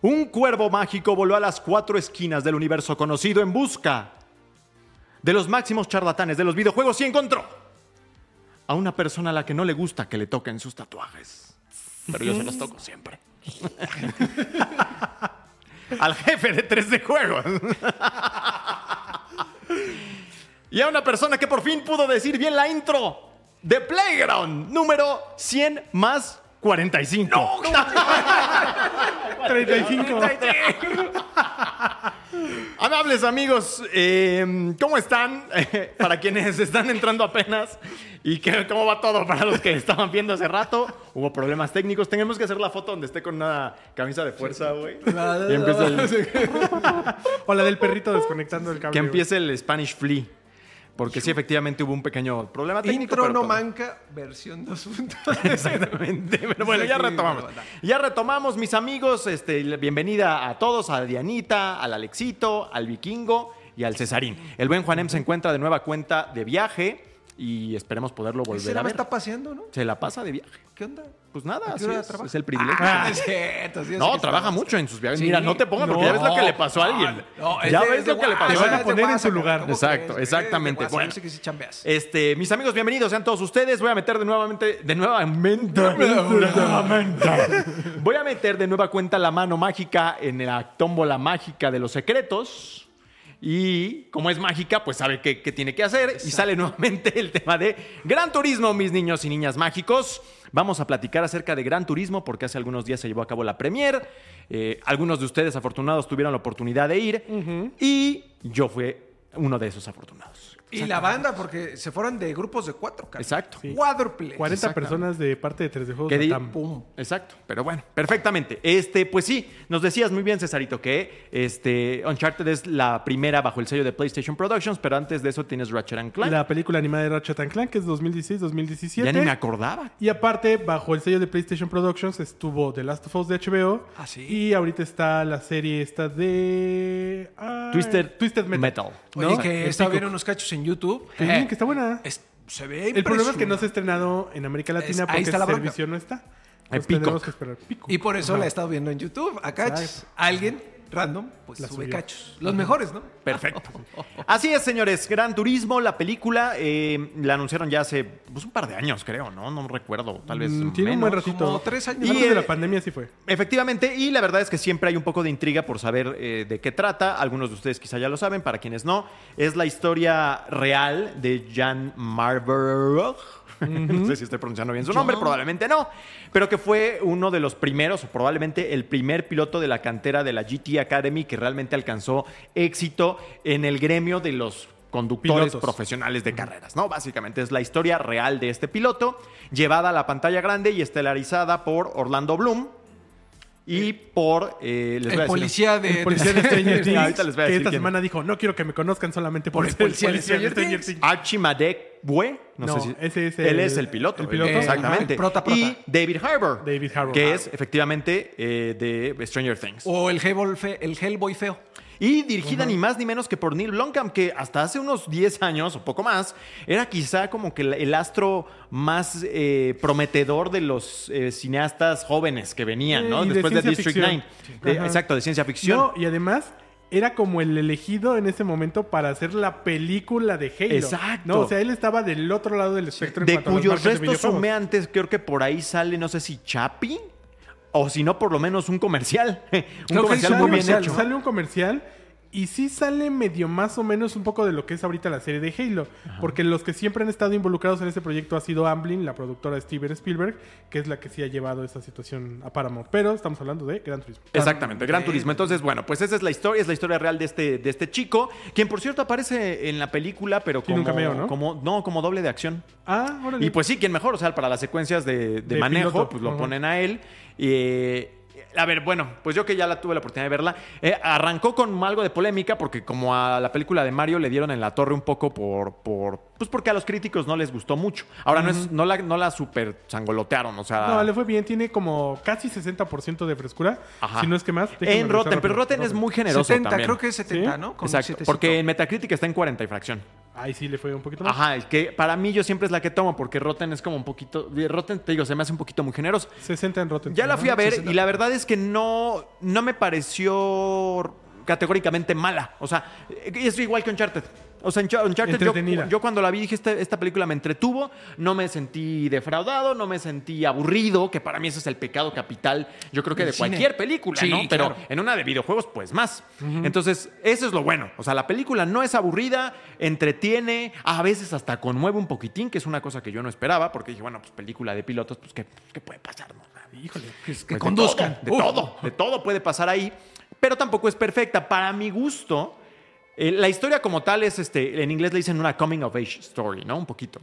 Un cuervo mágico voló a las cuatro esquinas del universo conocido en busca de los máximos charlatanes de los videojuegos y encontró a una persona a la que no le gusta que le toquen sus tatuajes. Pero yo se los toco siempre. Al jefe de 3D Juegos. y a una persona que por fin pudo decir bien la intro de Playground número 100 más 45. 35. Amables amigos, eh, ¿cómo están? para quienes están entrando apenas y que, cómo va todo para los que estaban viendo hace rato. Hubo problemas técnicos. Tenemos que hacer la foto donde esté con una camisa de fuerza, güey. Y empieza el- O la del perrito desconectando el cable. que empiece el Spanish Flea. Porque sí, efectivamente hubo un pequeño problema técnico. Intro pero no todo- manca, versión 2.0. Exactamente. Pero bueno, ya retomamos. Ya retomamos, mis amigos. Este, bienvenida a todos, a Dianita, al Alexito, al Vikingo y al Cesarín. El buen Juanem se encuentra de nueva cuenta de viaje y esperemos poderlo volver Se a la ver. está paseando, ¿no? Se la pasa de viaje. ¿Qué onda? Pues nada, ¿A así es, el privilegio. Ah, es cierto, sí, es no, trabaja mucho en sus viajes. Sí. Mira, no te pongas porque ya ves lo que le pasó a alguien. No, ya ves lo que le pasó. Te van a poner en su lugar. ¿cómo Exacto, crees? exactamente. WhatsApp, Bueno. que sí chambeas. Este, mis amigos, bienvenidos sean todos ustedes. Voy a meter de nuevamente, de nuevamente, nuevamente. Voy a meter de nueva cuenta la mano mágica en la tómbola mágica de los secretos. Y como es mágica, pues sabe qué, qué tiene que hacer. Y sale nuevamente el tema de Gran Turismo, mis niños y niñas mágicos. Vamos a platicar acerca de Gran Turismo porque hace algunos días se llevó a cabo la premier. Eh, algunos de ustedes afortunados tuvieron la oportunidad de ir. Y yo fui uno de esos afortunados. Y la banda, porque se fueron de grupos de cuatro, cara. Exacto. Cuádruple. 40 Exactamente. personas de parte de 3D Juegos Que di- Latam. Pum. Exacto, pero bueno, perfectamente. Este, pues sí, nos decías muy bien, Cesarito, que este Uncharted es la primera bajo el sello de PlayStation Productions, pero antes de eso tienes Ratchet and Clank. La película animada de Ratchet and Clank, que es 2016-2017. ya ni me acordaba. Y aparte, bajo el sello de PlayStation Productions estuvo The Last of Us de HBO. Ah, sí. Y ahorita está la serie esta de... ay, Twisted, Twisted Metal. Metal. Oye, ¿no? que pico. viendo unos cachos en YouTube. Que que está buena. Es- se ve El problema es que no se ha estrenado en América Latina Es- porque está ese la bronca. servicio no está. Eh, tenemos que esperar. Peacock. Y por eso Ajá. la he estado viendo en YouTube. A cachos. Exacto. Alguien random, pues La sube subió. cachos. Los mejores, ¿no? Perfecto. Así es, señores. Gran Turismo, la película, eh, la anunciaron ya hace pues, un par de años, creo, ¿no? No recuerdo, tal vez Mm, Tiene un buen ratito. como tres años. Y Y, de eh, la pandemia sí fue. Efectivamente, y la verdad es que siempre hay un poco de intriga por saber eh, de qué trata. Algunos de ustedes quizá ya lo saben, para quienes no. Es la historia real de Jan Marburg. no sé si estoy pronunciando bien su nombre, probablemente no. Pero que fue uno de los primeros, o probablemente el primer piloto de la cantera de la GT Academy que realmente alcanzó éxito en el gremio de los conductores Pilotos. profesionales de carreras, ¿no? Básicamente es la historia real de este piloto, llevada a la pantalla grande y estelarizada por Orlando Bloom y por... eh, les voy a El decir- policía de. El policía de Stranger Things, Ahorita les voy a que decir esta quién. semana dijo, no quiero que me conozcan solamente por, Por el policía de Stranger Things. Archimadec Bue, no, No, sé si ese es él el- es el piloto, el piloto. exactamente. Eh, el prota, prota. Y David Harbour, David Harbour. que Ah. es efectivamente eh, de Stranger Things. O el Hellboy, el Hellboy feo. Y dirigida ni más ni menos que por Neil Blomkamp, que hasta hace unos 10 años o poco más, era quizá como que el- astro más eh, prometedor de los eh, cineastas jóvenes que venían, ¿no? y Después de, District ficción. 9. De- Ajá. exacto, de ciencia ficción. No, y además era como el elegido en ese momento para hacer la película de Halo. Exacto. No, o sea, él estaba del otro lado del espectro. en de cuyos restos humeantes creo que por ahí sale, no sé si Chapi, o si no, por lo menos un comercial. un comercial muy bien hecho. sale un comercial y sí sale medio más o menos un poco de lo que es ahorita la serie de Halo. Porque los que siempre han estado involucrados en ese proyecto ha sido Amblin, la productora de Steven Spielberg, que es la que sí ha llevado esa situación a Paramount. Pero estamos hablando de Gran Turismo. Exactamente, Gran Turismo. Entonces, bueno, pues esa es la historia, es la historia real de este, de este chico, quien por cierto aparece en la película, pero como, un cameo, ¿no? como no, como doble de acción. Ah, órale. Y pues sí, quien mejor, o sea, para las secuencias de, de De manejo, piloto. pues lo Ajá. ponen a él. Eh, A ver, bueno, pues yo que ya la tuve la oportunidad de verla, eh, arrancó con algo de polémica porque como a la película de Mario le dieron en la torre un poco por, por pues porque a los críticos no les gustó mucho. Ahora no es no la no la super sangolotearon, o sea, No, le fue bien. Tiene como casi 60% de frescura. Ajá. Si no es que más. En Rotten, pero. Rotten es muy generoso 70, también. creo que es 70, ¿Sí? ¿no? Exacto, porque en Metacritic está en 40 y fracción. Ahí sí le fue un poquito más. Ajá, es que para mí yo siempre es la que tomo porque Rotten es como un poquito Rotten te digo, se me hace un poquito muy generoso. 60 en Rotten. Ya la fui a ver 60. y la verdad es que no, no me pareció categóricamente mala. O sea, es igual que Uncharted. O sea, Unch- Uncharted, yo, yo cuando la vi dije, esta, esta película me entretuvo, no me sentí defraudado, no me sentí aburrido, que para mí ese es el pecado capital, yo creo que de cine. cualquier película, Sí, ¿no? Pero claro. en una de videojuegos, pues más. Entonces, eso es lo bueno. O sea, la película no es aburrida, entretiene, a veces hasta conmueve un poquitín, que es una cosa que yo no esperaba, porque dije, bueno, pues película de pilotos, pues, ¿qué, qué puede pasar? no? Híjole. Que, que Pues conduzcan. De todo, de todo, de todo puede pasar ahí, pero tampoco es perfecta. Para mi gusto, eh, la historia como tal es, este, en inglés le dicen una coming of age story, ¿no? Un poquito.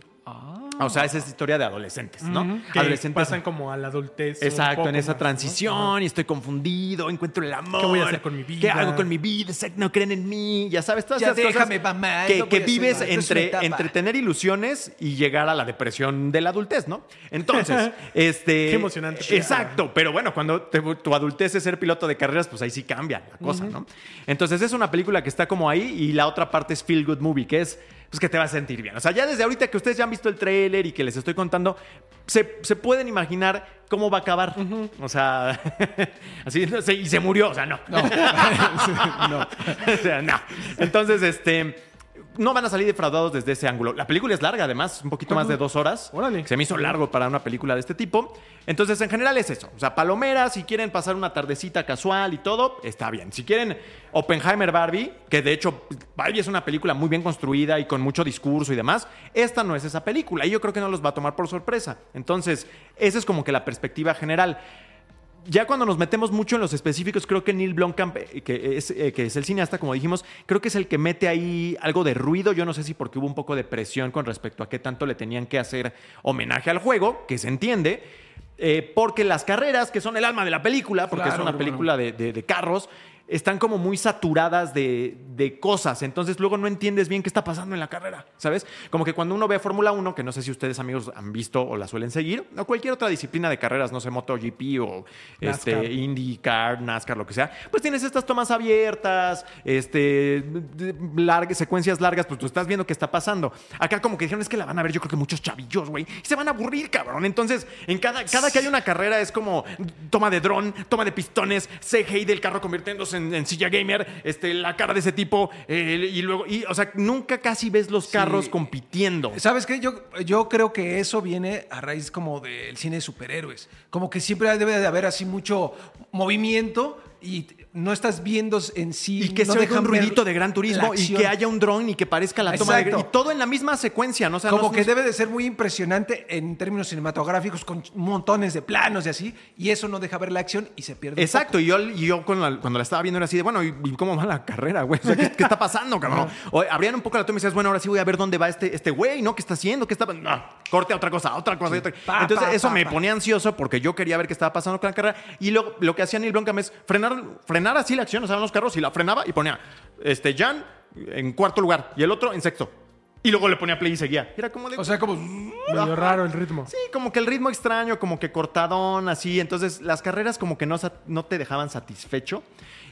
O sea, esa es historia de adolescentes, ¿no? Ujú, Que Adolescentes. pasan como a la adultez. Exacto, en esa más, ¿no? transición y estoy confundido, encuentro el amor. ¿Qué voy a hacer con mi vida? ¿Qué hago con mi vida? No creen en mí, ya sabes, todas Ya esas cosas déjame, mamá, que, no que voy a hacer vives entre, entre tener ilusiones y llegar a la depresión de la adultez, ¿no? Entonces, este... Qué emocionante. Exacto, pero bueno, cuando te- tu adultez es ser piloto de carreras, pues ahí sí cambia la cosa, ¿no? Entonces es una película que está como ahí y la otra parte es Feel Good Movie, que es pues que te va a sentir bien. O sea, ya desde ahorita que ustedes ya han visto el tráiler y que les estoy contando, se, se pueden imaginar cómo va a acabar. O sea, así, no sé, y se murió, o sea, no. No. O sea, no. Entonces, este... No van a salir defraudados desde ese ángulo. La película es larga, además, un poquito más de dos horas. Órale. Se me hizo largo para una película de este tipo. Entonces, en general es eso. O sea, palomeras, si quieren pasar una tardecita casual y todo, está bien. Si quieren Oppenheimer Barbie, que de hecho Barbie es una película muy bien construida y con mucho discurso y demás, esta no es esa película. Y yo creo que no los va a tomar por sorpresa. Entonces, esa es como que la perspectiva general. Ya cuando nos metemos mucho en los específicos, creo que Neil Blomkamp, eh, que es, eh, que es el cineasta, como dijimos, creo que es el que mete ahí algo de ruido. Yo no sé si porque hubo un poco de presión con respecto a qué tanto le tenían que hacer homenaje al juego, que se entiende. eh, porque las carreras, que son el alma de la película, porque Claro, es una película de, de- de carros, están como muy saturadas de, de cosas. Entonces luego no entiendes bien qué está pasando en la carrera, ¿sabes? Como que cuando uno ve Fórmula 1, que no sé si ustedes amigos han visto o la suelen seguir, o cualquier otra disciplina de carreras, no sé, MotoGP o este. IndyCar, NASCAR, lo que sea, pues tienes estas tomas abiertas, este, largas, secuencias largas, pues tú estás viendo qué está pasando. Acá como que dijeron, es que la van a ver yo creo que muchos chavillos, güey, y se van a aburrir, cabrón. Entonces, en cada, cada que hay una carrera es como toma de dron, toma de pistones, CGI del carro convirtiéndose en, en silla gamer, este, la cara de ese tipo, eh, y luego, y, o sea, nunca casi ves los carros compitiendo. ¿Sabes qué? Yo, yo creo que eso viene a raíz como del cine de superhéroes. Como que siempre debe de haber así mucho movimiento y no estás viendo en sí. Y que no se oiga un ruidito de gran turismo y que haya un dron y que parezca la toma de... Y todo en la misma secuencia, ¿no? O sea, Como no- que no- debe de ser muy impresionante en términos cinematográficos, con montones de planos y así, y eso no deja ver la acción y se pierde. Exacto, y yo, y yo cuando, la, cuando la estaba viendo era así de, bueno, ¿y, cómo va la carrera, güey? O sea, ¿qué, qué está pasando, cabrón? O abrían un poco la toma y decías, bueno, ahora sí voy a ver dónde va este este güey, ¿no? ¿Qué está haciendo? ¿Qué está No, corte a otra cosa, a otra cosa. otra- Pa, Entonces, pa, eso pa, me ponía ansioso porque yo quería ver qué estaba pasando con la carrera. Y lo, lo que hacía Neil Blomkamp es frenar, frenar así la acción, o sea, los carros y la frenaba y ponía, este, Jan en cuarto lugar y el otro en sexto. Y luego le ponía play y seguía. Era como de... O sea, como. Medio raro el ritmo. Sí, como que el ritmo extraño, como que cortadón, así. Entonces, las carreras como que no, no te dejaban satisfecho.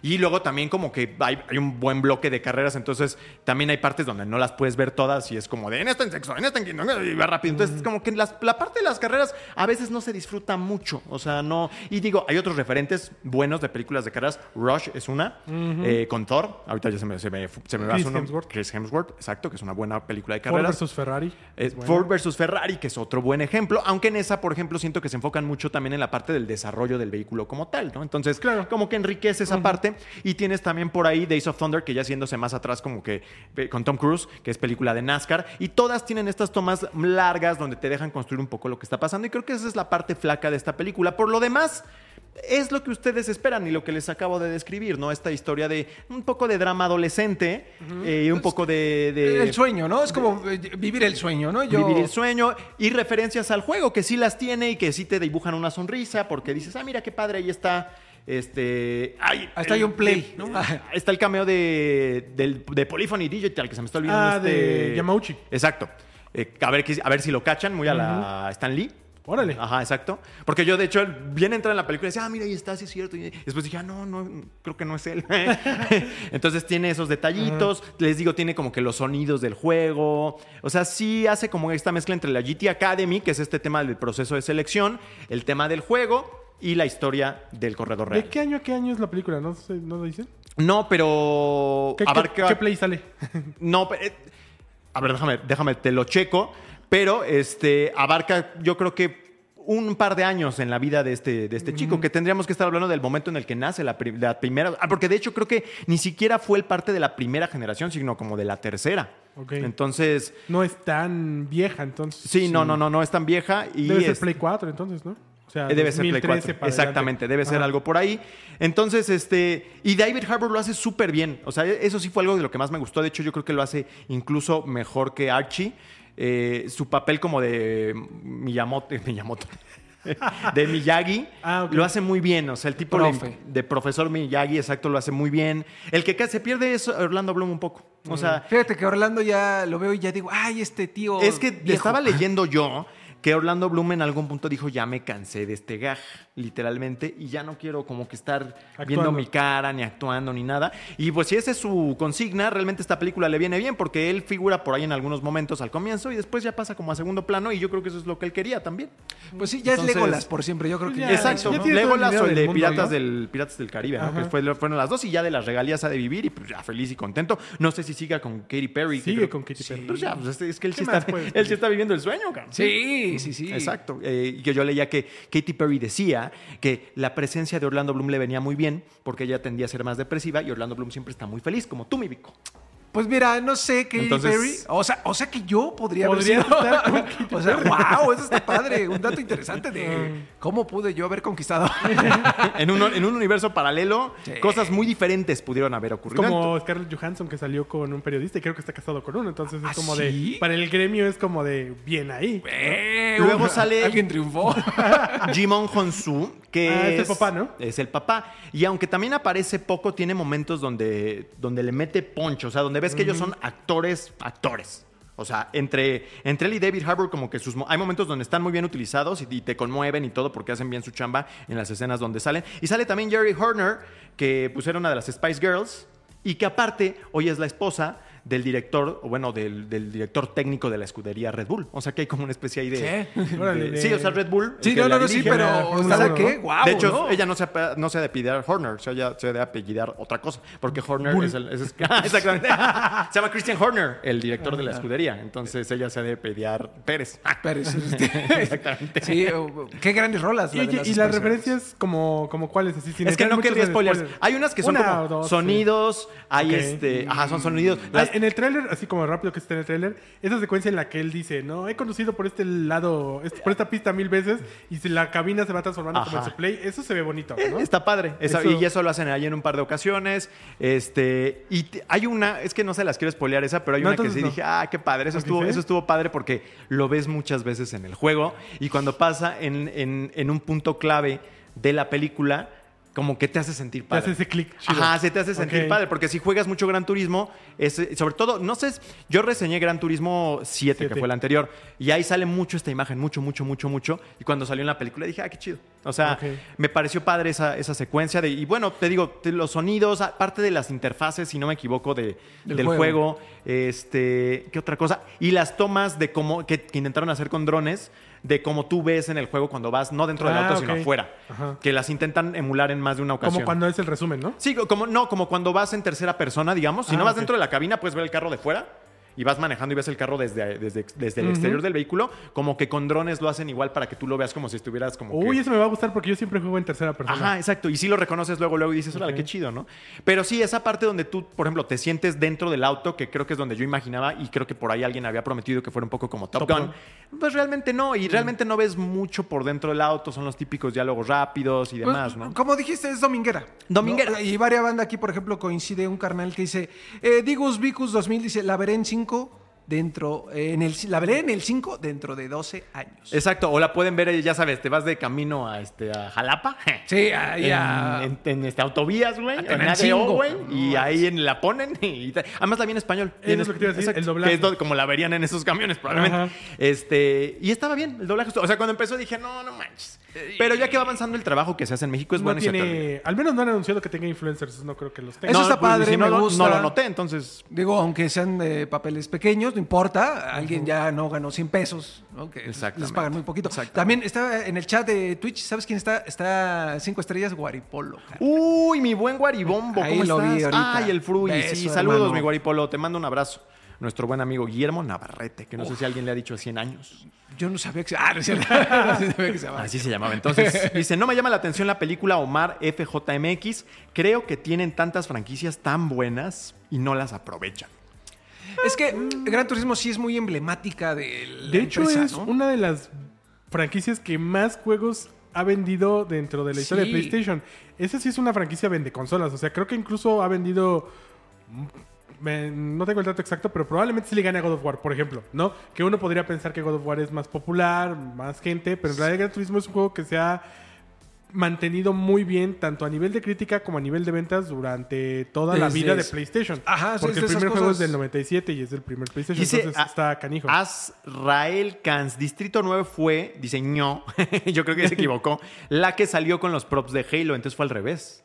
Y luego también como que hay, hay un buen bloque de carreras, entonces también hay partes donde no las puedes ver todas y es como de en esta en sexo, en esta en quinto, y va rápido. Entonces, como que las- la parte de las carreras a veces no se disfruta mucho. O sea, no. Y digo, hay otros referentes buenos de películas de carreras. Rush es una, eh, con Thor. Ahorita ya se me, se me, se me va Chris su nombre. Hemsworth. Chris Hemsworth, exacto, que es una buena película de Ford carreras. versus Ferrari. Bueno. Ford versus Ferrari, que es otro buen ejemplo, aunque en esa, por ejemplo, siento que se enfocan mucho también en la parte del desarrollo del vehículo como tal, ¿no? Entonces, Claro. como que enriquece esa parte. Y tienes también por ahí Days of Thunder, que ya siéndose más atrás, como que eh, con Tom Cruise, que es película de NASCAR. Y todas tienen estas tomas largas donde te dejan construir un poco lo que está pasando. Y creo que esa es la parte flaca de esta película. Por lo demás. Es lo que ustedes esperan y lo que les acabo de describir, ¿no? Esta historia de un poco de drama adolescente y un poco de, de- El sueño, ¿no? Es como eh, vivir el sueño, ¿no? Yo, Vivir el sueño y referencias al juego, que sí las tiene y que sí te dibujan una sonrisa porque dices, ah, mira qué padre, ahí está Este. Ay, Hasta hay un play, ¿no? Está el cameo de, del- de Polyphony Digital, que se me está olvidando. Ah, de este- Yamauchi. Exacto. Eh, a, ver, a ver si lo cachan, muy a la Stan Lee. Órale. Ajá, exacto. Porque yo, de hecho, bien entré en la película y decía, ah, mira, ahí está, sí es cierto. Y después dije, ah, no, no, creo que no es él. Entonces tiene esos detallitos. Les digo, tiene como que los sonidos del juego. O sea, sí hace como esta mezcla entre la GT Academy, que es este tema del proceso de selección, el tema del juego y la historia del corredor real. ¿De qué año a qué año es la película? ¿No, sé, ¿no lo dicen? No, pero ¿Qué, qué- abarca- qué play sale? No, pero, eh, a ver, déjame, déjame, te lo checo. Pero este abarca, yo creo que un par de años en la vida de este, de este chico, que tendríamos que estar hablando del momento en el que nace la, pri- la primera. Ah, porque de hecho creo que ni siquiera fue el parte de la primera generación, sino como de la tercera. Ok. Entonces, No es tan vieja, entonces. sí, no, no, no, no es tan vieja. Y Debe ser es- Play 4, entonces, ¿no? O sea, Eh, Debe ser Play 2013 4. para Exactamente, debe ser Ajá. algo por ahí. Entonces, este. Y David Harbour lo hace súper bien. O sea, eso sí fue algo de lo que más me gustó. De hecho, yo creo que lo hace incluso mejor que Archie. Eh, su papel como de Miyamoto. Miyamoto. de Miyagi Ah, lo hace muy bien, o sea, el tipo Profe. de profesor Miyagi, exacto, lo hace muy bien. El que se pierde es Orlando Bloom un poco. O sea, Fíjate que Orlando ya lo veo y ya digo, ay, este tío. es que viejo". estaba leyendo yo que Orlando Bloom en algún punto dijo, ya me cansé de este gag, literalmente, y ya no quiero como que estar viendo mi cara, ni actuando, ni nada. Y pues si esa es su consigna, realmente esta película le viene bien, porque él figura por ahí en algunos momentos al comienzo y después ya pasa como a segundo plano, y yo creo que eso es lo que él quería también. Pues sí, ya Entonces- es Legolas por siempre. Yo creo que Ya, ya. Exacto, ya el Legolas o el de Piratas, ¿no? del, Piratas del Caribe, ¿no? Que fue- fueron las dos y ya de las regalías ha de vivir y pues ya feliz y contento. No sé si siga con Katy Perry. Sigue creo- con Katy Sí, Perry. pues ya, pues es, que él ¿Qué sí, está, él sí está viviendo el sueño, cabrón. Sí, sí, sí. Exacto. Eh, y que yo leía que Katy Perry decía que la presencia de Orlando Bloom le venía muy bien porque ella tendía a ser más depresiva y Orlando Bloom siempre está muy feliz, como tú, mi Vico. Pues mira, no sé, Katy Entonces- Perry. O sea, o sea que yo podría haber sido- estar con Katy O sea, wow, eso está padre. Un dato interesante de cómo pude yo haber conquistado. en, un, en un universo paralelo, Sí. cosas muy diferentes pudieron haber Es ocurrido. como Scarlett Johansson que salió con un periodista y creo que está casado con uno. Entonces es ¿Ah, como sí? de. Para el gremio es como de. Bien ahí. Eh, Luego sale- Alguien triunfó. Jimon Honsu, que Ah, es el papá, ¿no? Es el papá. Y aunque también aparece poco, tiene momentos donde, donde le mete poncho. O sea, donde ves que ellos son actores, actores. O sea, entre, entre él y David Harbour, como que sus hay momentos donde están muy bien utilizados y, y te conmueven y todo porque hacen bien su chamba en las escenas donde salen. Y sale también Jerry Horner, que era una de las Spice Girls y que aparte hoy es la esposa del director, o bueno, del, del director técnico de la escudería Red Bull. O sea que hay como una especie ahí de... ¿Qué? Órale, de- de- sí, o sea, Red Bull. Sí, no, no, no, sí, pero. ¿Sabes uno, qué? Guau. de hecho, ¿no? ella no se, no se ha de apellidar Horner, o sea, ella se ha de apellidar otra cosa, porque Horner es el... es- ah, exactamente. se llama Christian Horner, el director de la escudería, entonces ella se ha de apellidar Pérez. Ah, Pérez. Exactamente. Sí, o- qué grandes rolas. Y, la las y referencias como, como cuáles, así sin Es que no querría spoilers. Hay unas que son Una como o dos, sí. sonidos, hay este... Ajá, son sonidos. Las- en el tráiler, así como rápido que está en el tráiler, esa secuencia en la que él dice, no, he conducido por este lado, est- por esta pista mil veces y si la cabina se va transformando como en Ajá. su play, eso se ve bonito, ¿no? Está padre. Esa- Eso- Y eso lo hacen ahí en un par de ocasiones. Este, y hay una, es que no se las quiero spoilear esa, pero hay No, una que sí no. dije, ah, qué padre. Eso ¿Por qué estuvo, eso estuvo padre porque lo ves muchas veces en el juego. Y cuando pasa en, en- en un punto clave de la película, como que te hace sentir Te padre. hace ese clic. Ajá, se te hace sentir padre, porque si juegas mucho Gran Turismo, es, sobre todo, no sé, yo reseñé Gran Turismo 7, que fue el anterior, y ahí sale mucho esta imagen, mucho, mucho, mucho, mucho, y cuando salió en la película dije, ah, qué chido. O sea, me pareció padre esa, esa secuencia, de, y bueno, te digo, los sonidos, aparte de las interfaces, si no me equivoco, de, Del del juego. juego, este, ¿qué otra cosa? Y las tomas de cómo, que, que intentaron hacer con drones, de cómo tú ves en el juego cuando vas, no dentro del Ah, auto, sino afuera, Ajá. que las intentan emular en más de una ocasión. Como cuando es el resumen, ¿no? Sí, como no, como cuando vas en tercera persona, digamos. Si Ah, no vas ok. dentro de la cabina, puedes ver el carro de fuera y vas manejando y ves el carro desde, desde, desde el exterior del vehículo. Como que con drones lo hacen igual para que tú lo veas como si estuvieras como. Uy, que- eso me va a gustar porque yo siempre juego en tercera persona. Ajá, exacto. Y sí lo reconoces luego, luego y dices, órale, Ok. qué chido, ¿no? Pero sí, esa parte donde tú, por ejemplo, te sientes dentro del auto, que creo que es donde yo imaginaba y creo que por ahí alguien había prometido que fuera un poco como Top, Top Gun. Pues realmente no. Y realmente no ves mucho por dentro del auto. Son los típicos diálogos rápidos y Pues, demás, ¿no? Como dijiste, es dominguera. Dominguera. ¿no? Y varias banda aquí, por ejemplo, coincide un carnal que dice, eh, Digus Vicus 2000 dice, la veré en 5 dentro, eh, en el, la veré en el 5 dentro de 12 años. Exacto, o la pueden ver, ya sabes, te vas de camino a, este, a Jalapa. Sí, ahí en, a- en- en, este, autovías, güey. en En ADO, güey. Y ahí en, la ponen. Y, además la vi en español. Eso es lo que te iba a decir, el doblaje. Que es como la verían en esos camiones, probablemente. Ajá. Este, y estaba bien, el doblaje. O sea, cuando empezó dije, no, no manches. Pero ya que va avanzando el trabajo que se hace en México, es no bueno y se tiene, al menos no han anunciado que tenga influencers, no creo que los tenga. Eso está pues, padre, si no, me lo- gusta. No lo noté, entonces. Digo, aunque sean eh, papeles pequeños, no importa. Alguien ya no ganó 100 pesos, ¿no? Que les pagan muy poquito. También está en el chat de Twitch, ¿sabes quién está? Está 5 estrellas Guaripolo. cara. Uy, mi buen Guaribombo, Ahí ¿cómo lo vi ahorita. Ay, el Fruy. Beso, sí, saludos, hermano. mi Guaripolo. Te mando un abrazo. Nuestro buen amigo Guillermo Navarrete, que no sé si alguien le ha dicho 100 años. Yo no sabía que se... Ah, no es cierto. No sabía que se llamaba. Así se llamaba. Entonces, dice, no me llama la atención la película Omar FJMX. Creo que tienen tantas franquicias tan buenas y no las aprovechan. Es que Gran Turismo sí es muy emblemática de la De hecho, empresa, es ¿no? una de las franquicias que más juegos ha vendido dentro de la historia Sí. de PlayStation. Esa sí es una franquicia vende consolas. O sea, creo que incluso ha vendido. Me- no tengo el dato exacto, pero probablemente sí le gane a God of War, por ejemplo, ¿no? Que uno podría pensar que God of War es más popular, más gente, pero en realidad Gran Turismo es un juego que se ha mantenido muy bien, tanto a nivel de crítica como a nivel de ventas durante toda la vida de PlayStation. Ajá, sí, Porque el primer juego es del 97 y es del primer PlayStation, Dice, entonces a- está canijo. Azrael Cans, Distrito 9 fue, diseñó, yo creo que se equivocó, la que salió con los props de Halo, entonces fue al revés.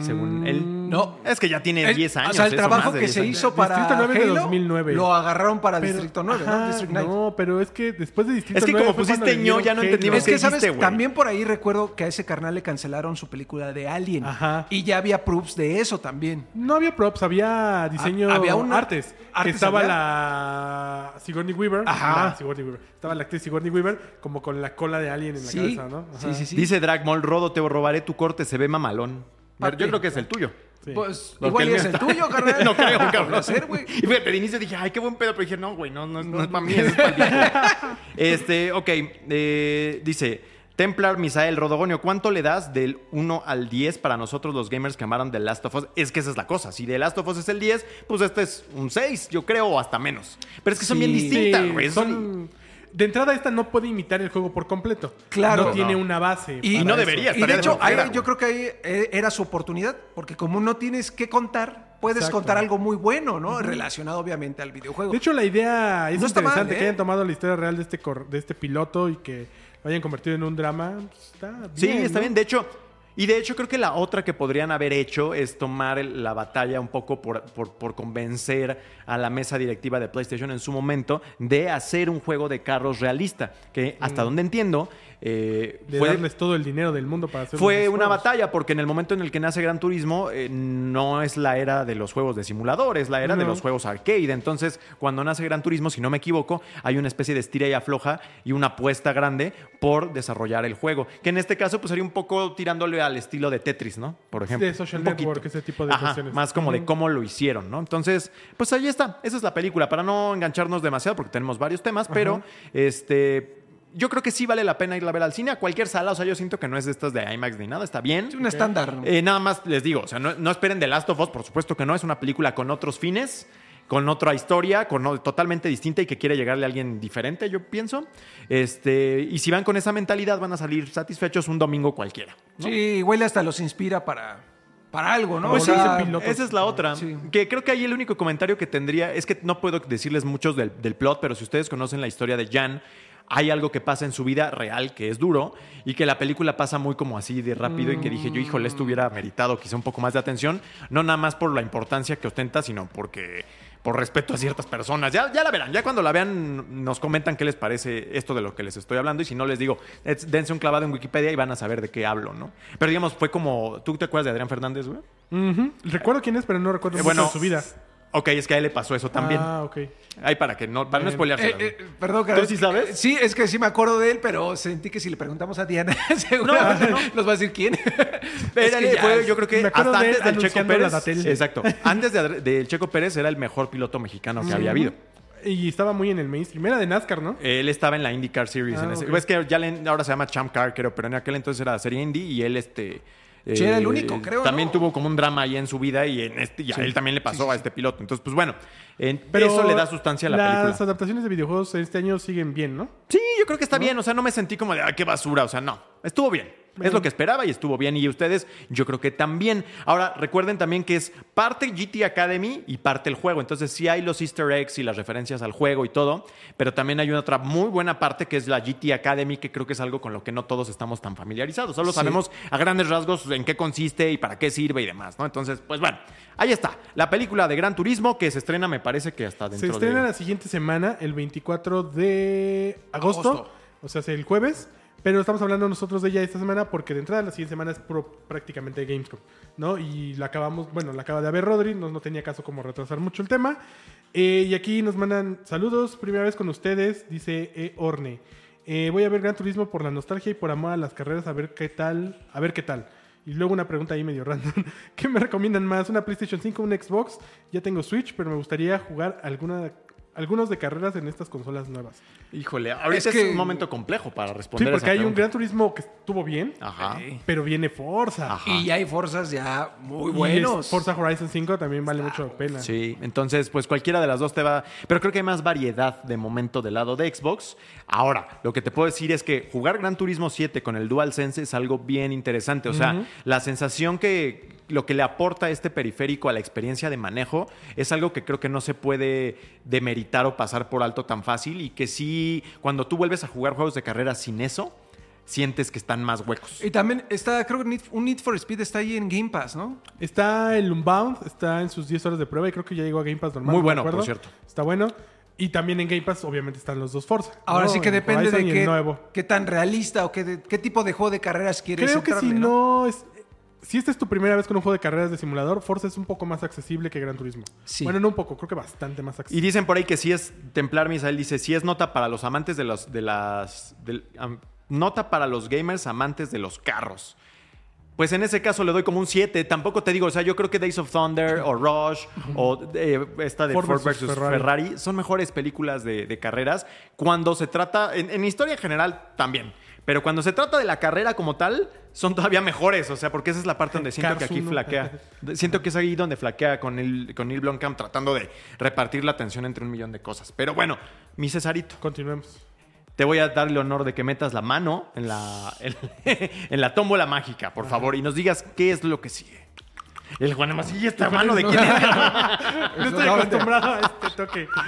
Según él. No. Es que ya tiene El- 10 años. O sea, el eso, trabajo más de que 10 se años. hizo para Distrito 9 de Halo 2009. lo agarraron para Pero- Distrito 9, ajá, ¿no? District 9. No, pero es que después de Distrito Es que 9 como fue pusiste le ño, dieron ya no Halo. entendimos Es qué que, ¿sabes? dijiste, güey. También por ahí recuerdo que a ese carnal le cancelaron su película de Alien. Ajá. Y ya había proofs de eso también. No había props, había diseño, Ah, había una- artes. que artes estaba había. la Sigourney Weaver. Ajá. la Sigourney Weaver. Estaba la actriz Sigourney Weaver como con la cola de alien en la Sí, cabeza, ¿no? Ajá. sí, sí, sí. Dice Dragmol, Rodo, te robaré tu corte, se ve mamalón. Yo creo que es el tuyo. Sí. Pues Porque igual el es el está- tuyo, carnal. no creo, cabrón. Ser, güey. Y fíjate, de inicio dije, ay, qué buen pedo. Pero dije, no, güey, no, no, es- no es para mí, es para. Este, ok. eh, dice, Templar Misael Rodogonio, ¿cuánto le das del 1 al 10 para nosotros los gamers que amaron The Last of Us? Es que esa es la cosa. Si The Last of Us es el 10, pues este es un 6, yo creo, o hasta menos. Pero es que son bien distintas, Sí, güey. Son- son- De entrada, esta no puede imitar el juego por completo. Claro. No tiene No. una base. Y- no debería. Y de hecho, ahí, yo creo que ahí eh, era su oportunidad, porque como no tienes que contar, puedes Exacto. contar algo muy bueno, ¿no? Relacionado obviamente al videojuego. De hecho, la idea es No está interesante mal, ¿eh? que hayan tomado la historia real de este, cor- de este piloto y que lo hayan convertido en un drama. Pues, está bien. Sí, está ¿no? bien. De hecho, y de hecho creo que la otra que podrían haber hecho es tomar la batalla un poco por, por- por convencer a la mesa directiva de PlayStation en su momento de hacer un juego de carros realista. Que hasta donde entiendo, eh, De fue, darles todo el dinero del mundo para hacer fue una batalla porque en el momento en el que nace Gran Turismo eh, no es la era de los juegos de simulador, es la era de los juegos arcade. Entonces, cuando nace Gran Turismo, si no me equivoco, hay una especie de estira y afloja y una apuesta grande por desarrollar el juego. Que en este caso, pues sería un poco tirándole al estilo de Tetris, ¿no? Por ejemplo. De Social Un poquito. Network, ese tipo de Ajá, cuestiones. Más como de cómo lo hicieron, ¿no? Entonces, pues ahí está. Esa es la película. Para no engancharnos demasiado, porque tenemos varios temas, pero este. Yo creo que sí vale la pena irla a ver al cine, a cualquier sala. O sea, yo siento que no es de estas de IMAX ni nada, está bien. es un estándar. Eh, nada más les digo, o sea, no, no esperen The Last of Us, por supuesto que no, es una película con otros fines, con otra historia, con totalmente distinta y que quiere llegarle a alguien diferente, yo pienso. Este, y si van con esa mentalidad, van a salir satisfechos un domingo cualquiera. Sí, igual hasta los inspira para, para algo, ¿no? Pues sí, esa es la otra. Sí. Que creo que ahí el único comentario que tendría es que no puedo decirles muchos del, del plot, pero si ustedes conocen la historia de Jan, hay algo que pasa en su vida real que es duro y que la película pasa muy como así de rápido y que dije yo, híjole, esto hubiera meritado quizá un poco más de atención, no nada más por la importancia que ostenta, sino porque por respeto a ciertas personas. Ya, ya la verán, ya cuando la vean nos comentan qué les parece esto de lo que les estoy hablando y si no les digo, "Es- dense un clavado en Wikipedia y van a saber de qué hablo, ¿no? Pero digamos, fue como, ¿tú te acuerdas de Adrián Fernández, güey? Recuerdo quién es, pero no recuerdo Eh, mucho bueno, de su vida. Ok, es que a él le pasó eso también. Ah, ok. Ay, para que no, para no Bien. spoileársela, Eh, ¿no? eh, perdón, ¿Tú Carlos. sí sabes? Eh, Sí, es que sí me acuerdo de él, pero sentí que si le preguntamos a Diana, seguramente no. nos va a decir quién. Era- Es que ya fue, es- yo creo que hasta de antes del Checo Pérez. Exacto. Antes de Adr- del Checo Pérez era el mejor piloto mexicano que había habido. Y estaba muy en el mainstream. Era de NASCAR, ¿no? Él estaba en la IndyCar Series. Ah, en ese- ok. Es que ya le- ahora se llama Champ Car, creo, pero en aquel entonces era serie Indy y él este, Sí, era el único, creo, También ¿no? tuvo como un drama ahí en su vida y, en este, y a él también le pasó a este piloto. Entonces, pues bueno, en- Pero eso le da sustancia a la las película. adaptaciones de videojuegos este año siguen bien, ¿no? Sí, yo creo que está bien. O sea, no me sentí como de, ay, qué basura. O sea, no. Estuvo bien. Es lo que esperaba y estuvo bien. Y ustedes, yo creo que también. Ahora, recuerden también que es parte GT Academy y parte el juego. Entonces, sí hay los easter eggs y las referencias al juego y todo. Pero también hay una otra muy buena parte que es la GT Academy, que creo que es algo con lo que no todos estamos tan familiarizados. Solo sabemos a grandes rasgos en qué consiste y para qué sirve y demás, ¿no? Entonces, pues bueno, ahí está. La película de Gran Turismo que se estrena, me parece que hasta dentro Se estrena de... la siguiente semana, el 24 de agosto, Agosto. o sea, es el jueves. Pero estamos hablando nosotros de ella esta semana porque de entrada la siguiente semana es puro- prácticamente Gamescom, ¿no? Y la acabamos, bueno, la acaba de haber Rodri, no, no tenía caso como retrasar mucho el tema. Eh, y aquí nos mandan saludos, primera vez con ustedes, dice E. Orne. Eh, voy a ver Gran Turismo por la nostalgia y por amor a las carreras, a ver qué tal, a ver qué tal. Y luego una pregunta ahí medio random. ¿Qué me recomiendan más? ¿Una PlayStation 5 o un Xbox? Ya tengo Switch, pero me gustaría jugar alguna, algunos de carreras en estas consolas nuevas. Híjole, ahorita es, Es que- un momento complejo para Sí, responder porque esa hay un. Gran Turismo que estuvo bien, Ajá. Sí. pero viene Forza. Ajá. Y hay Forzas ya muy buenos. Forza Horizon 5 también vale mucho la pena. Sí, entonces pues cualquiera de las dos te va... Pero creo que hay más variedad de momento del lado de Xbox. Ahora, lo que te puedo decir es que jugar Gran Turismo 7 con el DualSense es algo bien interesante. O sea, la sensación que... Lo que le aporta este periférico a la experiencia de manejo es algo que creo que no se puede demeritar o pasar por alto tan fácil y que sí, cuando tú vuelves a jugar juegos de carrera sin eso, sientes que están más huecos. Y también está, creo que Need- un Need for Speed está ahí en Game Pass, ¿no? Está el Unbound, está en sus 10 horas de prueba y creo que ya llegó a Game Pass normal. Muy bueno, por cierto. Está bueno. Y también en Game Pass, obviamente, están los dos Forza. Ahora ¿no? sí que depende Horizon de qué, nuevo. qué tan realista o qué, de- qué tipo de juego de carreras quieres Creo que si no es. Si esta es tu primera vez con un juego de carreras de simulador, Forza es un poco más accesible que Gran Turismo. Sí. Bueno, no un poco, creo que bastante más Y accesible. dicen por ahí que sí es Templar Misael dice, sí es nota para los amantes de los de las nota para los gamers amantes de los carros. Pues en ese caso le doy como un 7. Tampoco te digo, o sea, yo creo que Days of Thunder o Rush o eh, esta de Ford Ford, versus. Ferrari. Ferrari. son mejores películas de, de carreras. Cuando se trata, en, en historia en general también, pero cuando se trata de la carrera como tal, son todavía mejores. O sea, porque esa es la parte donde siento que aquí 1. flaquea. Siento que es ahí donde flaquea con, el, con Neil Blomkamp tratando de repartir la atención entre un millón de cosas. Pero bueno, mi Cesarito, Continuemos. te voy a dar el honor de que metas la mano en la, en, en la tómbola mágica, por favor, y nos digas qué es lo que sigue. El Juan Emma, ¿y esta mano de quién es? No estoy acostumbrado a este toque.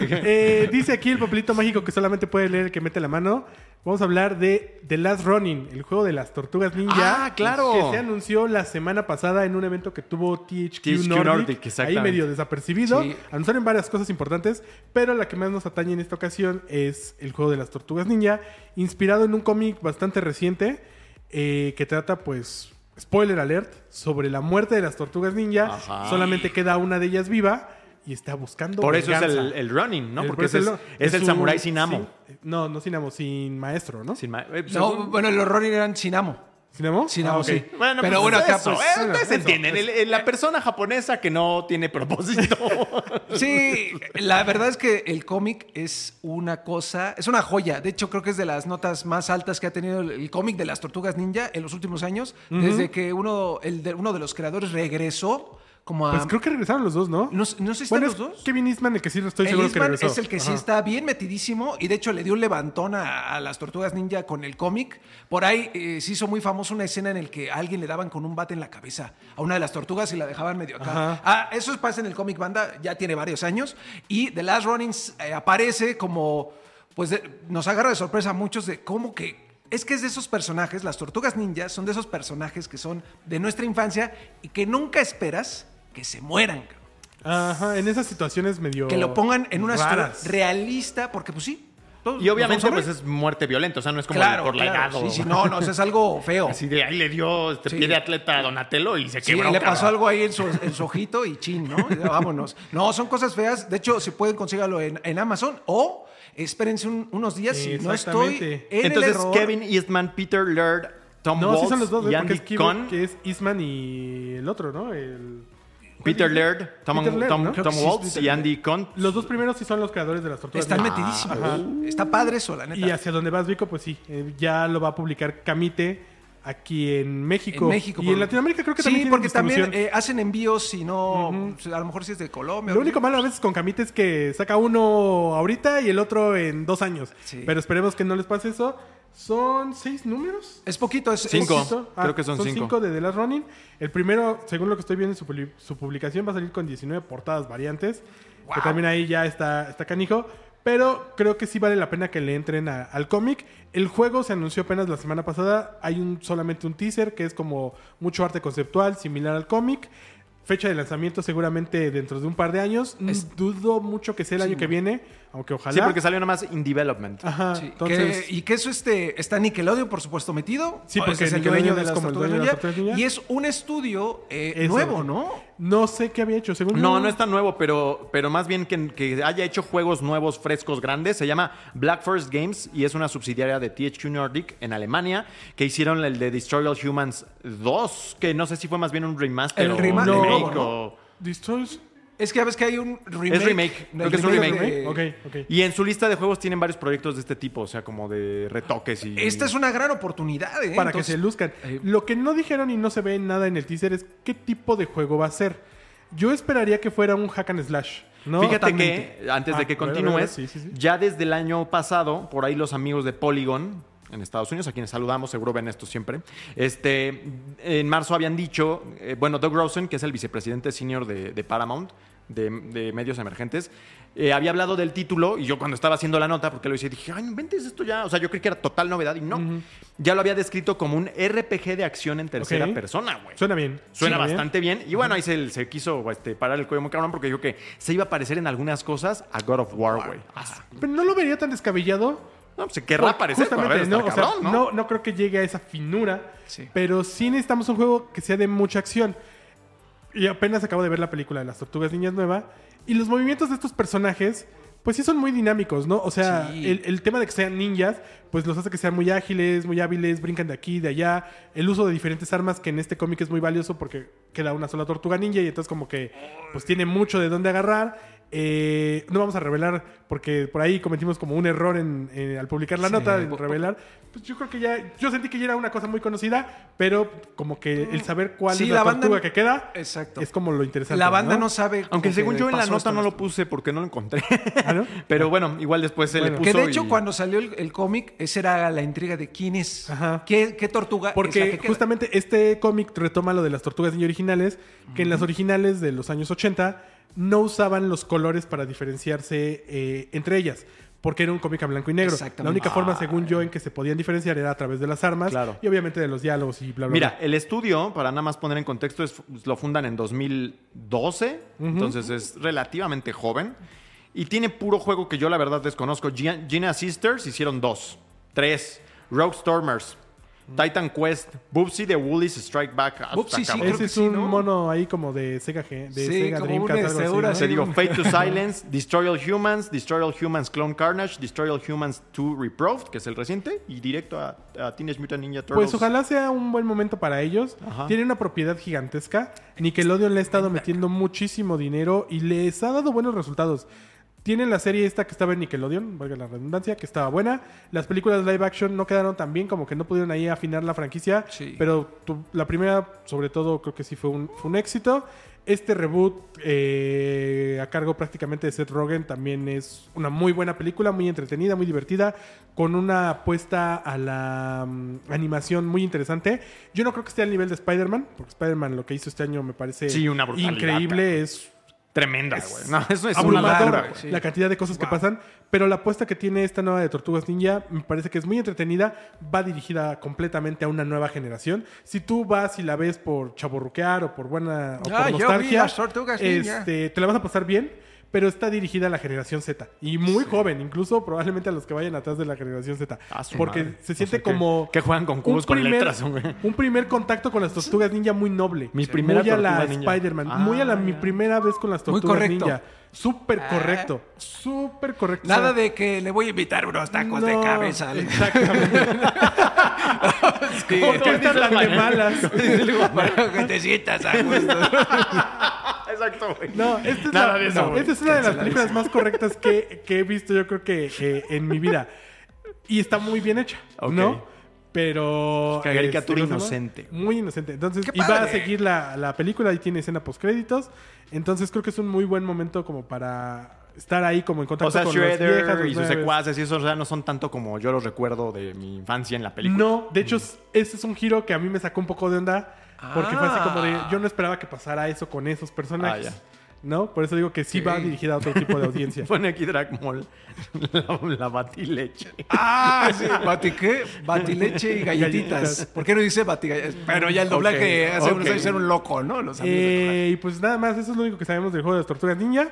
Eh, dice aquí el papelito mágico que solamente puede leer el que mete la mano. Vamos a hablar de The Last Running, el juego de las tortugas ninja. Ah, claro. Que se anunció la semana pasada en un evento que tuvo THQ, THQ Nordic. Nordic, ahí medio desapercibido. Sí. Anunciaron varias cosas importantes, pero la que más nos atañe en esta ocasión es el juego de las tortugas ninja, inspirado en un cómic bastante reciente eh, que trata, pues, spoiler alert, sobre la muerte de las tortugas ninja. Ajá. Solamente queda una de ellas viva y está buscando Por eso es el, el running, ¿no? El- Porque es, eso es el un- samurái sin amo. no, no sin amo, sin maestro, ¿no? Sin ma- eh, No, bueno, los Ronin eran sin amo. ¿Sin amo? Sin Ah, amo, ok. sí. Bueno, Pero pues bueno, es acá eso, pues... ustedes eso, entienden, el- el- la persona japonesa que no tiene propósito. Sí, la verdad es que el cómic es una cosa, es una joya. De hecho, creo que es de las notas más altas que ha tenido el, el cómic de las tortugas ninja en los últimos años, desde que uno, el de, uno de los creadores regresó como a... Pues creo que regresaron los dos, ¿no? no, sé- no sé si bueno, están es los dos. Kevin Eastman el que sí estoy El seguro que Eastman regresó. es el que sí está bien metidísimo y de hecho le dio un levantón a, a las tortugas ninja con el cómic. Por ahí eh, se hizo muy famosa una escena en el que a alguien le daban con un bate en la cabeza a una de las tortugas y la dejaban medio acá. Ajá. Ah, eso pasa en el cómic banda, ya tiene varios años. Y The Last Runnings eh, aparece como, pues de- nos agarra de sorpresa a muchos de cómo que... Es que es de esos personajes, las tortugas ninjas son de esos personajes que son de nuestra infancia y que nunca esperas que se mueran. cabrón. Ajá, en esas situaciones medio. Que lo pongan en una raras. realista, porque pues sí. todos y obviamente pues es muerte violenta, o sea, no es como claro, por claro. legado. Sí, sí, no, no, o sea, es algo feo. Así de ahí le dio este Sí. pie de atleta a Donatello y se Sí, quebró. le pasó cabrón. algo ahí en su, en su ojito y chin, ¿no? Vámonos. No, son cosas feas. De hecho, si pueden, consígalo en, en Amazon o espérense un- unos días si no estoy en Entonces, el error. Kevin Eastman, Peter Laird, Tom No, Waltz sí son los dos, y porque Andy es, Kevin- Cohn. que es Eastman y el otro, ¿no? El... Peter Laird, Tom, Peter Laird, Tom- ¿no? Tom Creo que sí es Waltz y. Andy Kuhn. Los dos primeros sí son los creadores de las tortugas. Están metidísimos. Ajá. Está padre eso, la neta. Y hacia donde vas, Vico, pues sí, eh, ya lo va a publicar Camite aquí en México. en México. Y por- en Latinoamérica creo que sí, también tienen porque también eh, hacen envíos y no... A lo mejor si es de Colombia. Lo o- único malo a veces con Camite es que saca uno ahorita y el otro en dos años. Sí. Pero esperemos que no les pase eso. Son seis números. Es poquito, es... Cinco. es- Poquito. Creo que son cinco. de The Last Running. El primero, según lo que estoy viendo en su, su publicación, va a salir con 19 portadas variantes. Que Wow. también ahí ya está, está canijo. Pero creo que sí vale la pena que le entren a- al cómic. El juego se anunció apenas la semana pasada. Hay un, solamente un teaser que es como mucho arte conceptual, similar al cómic. Fecha de lanzamiento seguramente dentro de un par de años. Es- Dudo mucho que sea el año que viene, aunque ojalá. Sí, porque salió nomás in development. Ajá, Sí, entonces... que- y que eso este, está Nickelodeon, por supuesto, metido. Sí, porque es el dueño de las Ninja. Y es un estudio eh, nuevo. ¿no? No sé qué había hecho, según No, yo- no es tan nuevo, pero, pero más bien que, que haya hecho juegos nuevos, frescos, grandes. Se llama Black Forest Games y es una subsidiaria de THQ Nordic en Alemania que hicieron el de Destroy All Humans 2, que no sé si fue más bien un remaster El o no, remake ¿no? o- Destroys- Es que ya ves que hay un remake. Es remake, creo que es un remake. de- Ok, ok. Y en su lista de juegos tienen varios proyectos de este tipo, o sea, como de retoques y... Esta es una gran oportunidad, ¿eh? para Entonces, que se luzcan. eh, Lo que no dijeron y no se ve nada en el teaser es qué tipo de juego va a ser. Yo esperaría que fuera un hack and slash. ¿no? Fíjate Totalmente. que, antes Ah, de que a ver, a ver, continúes, a ver, sí, sí, sí. ya desde el año pasado, por ahí los amigos de Polygon en Estados Unidos, a quienes saludamos, seguro ven esto siempre, este, en marzo habían dicho, eh, bueno, Doug Rosen, que es el vicepresidente senior de, de Paramount, de, de medios emergentes, eh, había hablado del título y yo cuando estaba haciendo la nota, porque lo hice, dije, ay, no inventes esto ya. O sea, yo creí que era total novedad y no. Ya lo había descrito como un RPG de acción en tercera persona, güey. Suena bien. Suena bastante bien. Y bueno, ahí se, se quiso este, parar el cuello muy cabrón porque dijo que se iba a parecer en algunas cosas a God of War, güey. Pero no lo vería tan descabellado. No, pues se querrá parecer, justamente, ¿no? O sea, cabrón, ¿no? no, no creo que llegue a esa finura. Sí. Pero sí necesitamos un juego que sea de mucha acción. Y apenas acabo de ver la película de las Tortugas Niñas nueva. Y los movimientos de estos personajes, pues sí son muy dinámicos, ¿no? O sea, Sí. el, el tema de que sean ninjas, pues los hace que sean muy ágiles, muy hábiles, brincan de aquí, de allá. El uso de diferentes armas, que en este cómic es muy valioso porque queda una sola tortuga ninja y entonces como que pues tiene mucho de dónde agarrar. Eh, no vamos a revelar porque por ahí cometimos como un error en, en- al publicar la Sí. nota, en revelar. Pues yo creo que ya, yo sentí que ya era una cosa muy conocida, pero como que el saber cuál Sí, es la, la banda- tortuga que queda Exacto. es como lo interesante. La banda no, sabe. Aunque según yo en la nota no lo puse porque no lo encontré. ¿Ah, no? Pero bueno, igual después se Bueno. le puso. Que de hecho, y- cuando salió el, el cómic, esa era la intriga de quién es. Ajá. ¿Qué, qué tortuga es la Porque que queda? justamente este cómic retoma lo de las tortugas ninja originales, que en las originales de los años 80 no usaban los colores para diferenciarse eh, entre ellas. Porque era un cómic a blanco y negro. Exactamente. La única forma, según yo, en que se podían diferenciar era a través de las armas Claro. y obviamente de los diálogos y bla, bla, Mira, bla. el estudio, para nada más poner en contexto, es- lo fundan en 2012, entonces es relativamente joven. Y tiene puro juego que yo la verdad desconozco. Gina Sisters hicieron dos, tres. Rogue Stormers, Titan Quest, Bubsy the Woolies Strike Back. Bubsy, sí, creo Ese que es sí, un ¿no? mono ahí como de Sega, G- de Sí, Sega como Dreamcast, una algo así, segura, ¿no? Te digo, Fate to Silence, Destroy All Humans, Destroy All Humans Clone Carnage, Destroy All Humans 2 Reproved, que es el reciente, y directo a, a Teenage Mutant Ninja Turtles. Pues ojalá sea un buen momento para ellos. Ajá. Tiene una propiedad gigantesca. Nickelodeon le ha estado metiendo muchísimo dinero y les ha dado buenos resultados. Tienen la serie esta que estaba en Nickelodeon, valga la redundancia, que estaba buena. Las películas live action no quedaron tan bien, como que no pudieron ahí afinar la franquicia. Sí. Pero tu- la primera, sobre todo, creo que sí fue un, fue un éxito. Este reboot eh, a cargo prácticamente de Seth Rogen también es una muy buena película, muy entretenida, muy divertida, con una apuesta a la mm, animación muy interesante. Yo no creo que esté al nivel de Spider-Man, porque Spider-Man lo que hizo este año me parece Sí, una brutalidad, increíble, es Tremenda, güey. No, eso es abrumador una locura, güey. la cantidad de cosas que pasan, pero la apuesta que tiene esta nueva de Tortugas Ninja me parece que es muy entretenida, va dirigida completamente a una nueva generación. Si tú vas y la ves por chaborruquear o por buena o Ah, por yo vi nostalgia, las Tortugas Ninja. este, te la vas a pasar bien. Pero está dirigida a la generación Z. Y muy joven, incluso probablemente a los que vayan atrás de la generación Z. Ah, porque madre. se O siente sea, como. que juegan con cubos un con primer- letras, güey. Un primer contacto con las tortugas ninja muy noble. Mi primera muy a la. Spider-Man. Ah, muy a la mi ya. primera vez con las Muy tortugas correcto. ninja. Súper Ah. correcto. Súper correcto. Nada de que le voy a invitar unos tacos de cabeza. Exactamente. ¿Por qué están tan de malas? Para que te sientas a gusto. exacto, güey. No, esta es, Nada la- de eso, no, esta es una de las películas más correctas que, que he visto, yo creo que eh, en mi vida. Y está muy bien hecha. ¿no? Pero. Es caricatura ¿cómo se llama? inocente. Muy inocente. Entonces, ¡Qué y va a seguir la, la película y tiene escena postcréditos. Entonces, creo que es un muy buen momento como para estar ahí como en contacto O sea, con las viejas. Shredder las y sus secuaces y esos ya no son tanto como yo los recuerdo de mi infancia en la película. No, de hecho, es- ese es un giro que a mí me sacó un poco de onda. Porque fue así como de. Ah. Yo no esperaba que pasara eso con esos personajes. Ah, ya. ¿No? Por eso digo que sí va dirigida a otro tipo de audiencia. Pone aquí Dragmall la, la batileche. Ah, sí. ¿Bati qué? Batileche y galletitas. ¿Por qué no dice batigalletas? Pero ya el doblaje Ok, hace unos ok. años era un loco, ¿no? Los amigos Eh, y pues nada más, eso es lo único que sabemos del juego de las tortugas ninja.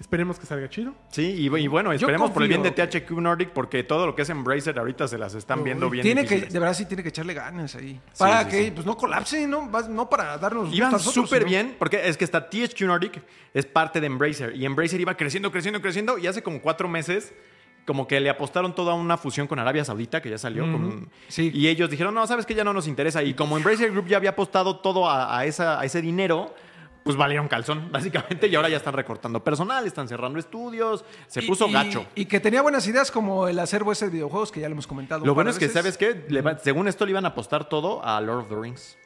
Esperemos que salga chido. Sí, y, y bueno, esperemos por el bien de. THQ Nordic porque todo lo que es Embracer ahorita se las están viendo bien Tiene que, de verdad sí tiene que echarle ganas ahí. Para sí, que sí. pues no colapse, ¿no? No para darnos Iban súper sino- bien, porque es que está THQ Nordic, es parte de Embracer, y Embracer iba creciendo, creciendo, creciendo, y hace como cuatro meses, como que le apostaron toda una fusión con Arabia Saudita, que ya salió, con- Sí. y ellos dijeron, no, sabes que ya no nos interesa, y como Embracer Group ya había apostado todo a, a esa, a ese dinero, pues valieron calzón, básicamente, y ahora ya están recortando personal, están cerrando estudios, se Y- puso y- gacho. Y que tenía buenas ideas como el acervo ese de videojuegos que ya lo hemos comentado. Lo bueno es que, veces. ¿sabes qué? Le va- según esto le iban a apostar todo a Lord of the Rings.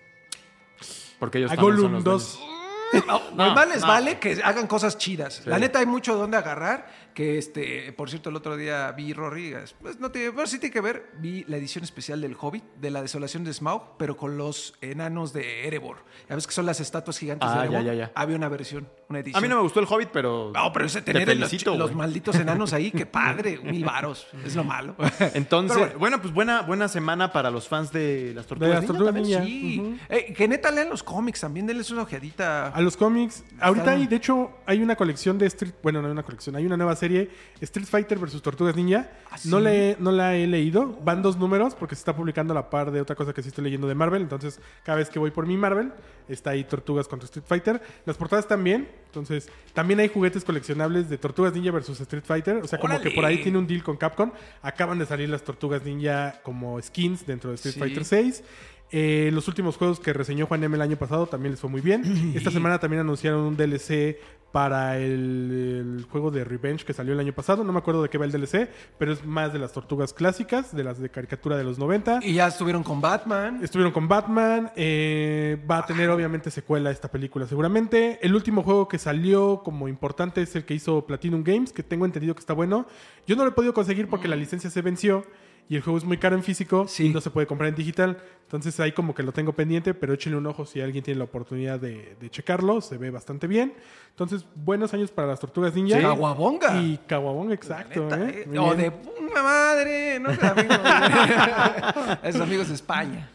Porque ellos A Gollum los 2. dueños. No, No, más les no. vale que hagan cosas chidas. La neta hay mucho de dónde agarrar. Que este, por cierto, el otro día vi Rory, pues no tiene, pero sí tiene que ver. Vi la edición especial del Hobbit, de la desolación de Smaug, pero con los enanos de Erebor. Ya ves que son las estatuas gigantes Ah, de Erebor. ya, ya, ya. Había una versión, una edición. A mí no me gustó el Hobbit, pero. No, pero ese te tener los, felicito, los malditos enanos ahí, qué padre, mil varos, es lo malo. Entonces, Pero bueno. pues buena, buena semana para los fans de las De tortugas. las Ninja tortugas ninja. Sí. Ujú. Eh, que neta lean los cómics también, denles una ojeadita. A los cómics. Ahorita hay, de hecho, hay una colección de Street. Bueno, no hay una colección. Hay una nueva serie, Street Fighter versus Tortugas Ninja. ¿Ah, sí? no, la he- no la he leído. Van dos números porque se está publicando a la par de otra cosa que sí estoy leyendo de Marvel. Entonces, cada vez que voy por mi Marvel, está ahí Tortugas contra Street Fighter. Las portadas también. Entonces, también hay juguetes coleccionables de Tortugas Ninja versus Street Fighter. O sea, como que por ahí tiene un deal con Capcom. Acaban de salir las Tortugas Ninja como skins dentro de Street Sí. Fighter 6. Eh, los últimos juegos que reseñó Juan M el año pasado también les fue muy bien. Esta semana también anunciaron un DLC para el, el juego de Revenge que salió el año pasado. No me acuerdo de qué va el DLC, pero es más de las tortugas clásicas, de las de caricatura de los 90. Y ya estuvieron con Batman. Estuvieron con Batman. eh, va a tener obviamente secuela esta película seguramente. El último juego que salió como importante es el que hizo Platinum Games, que tengo entendido que está bueno. Yo no lo he podido conseguir porque la licencia se venció y el juego es muy caro en físico Sí. y no se puede comprar en digital. Entonces ahí como que lo tengo pendiente, pero échenle un ojo si alguien tiene la oportunidad de, de checarlo. Se ve bastante bien. Entonces, buenos años para las tortugas ninja. Sí. Caguabonga. Y Caguabonga, exacto. Neta, ¿eh? eh. O de puta madre, no sé, amigos. Esos amigos de España.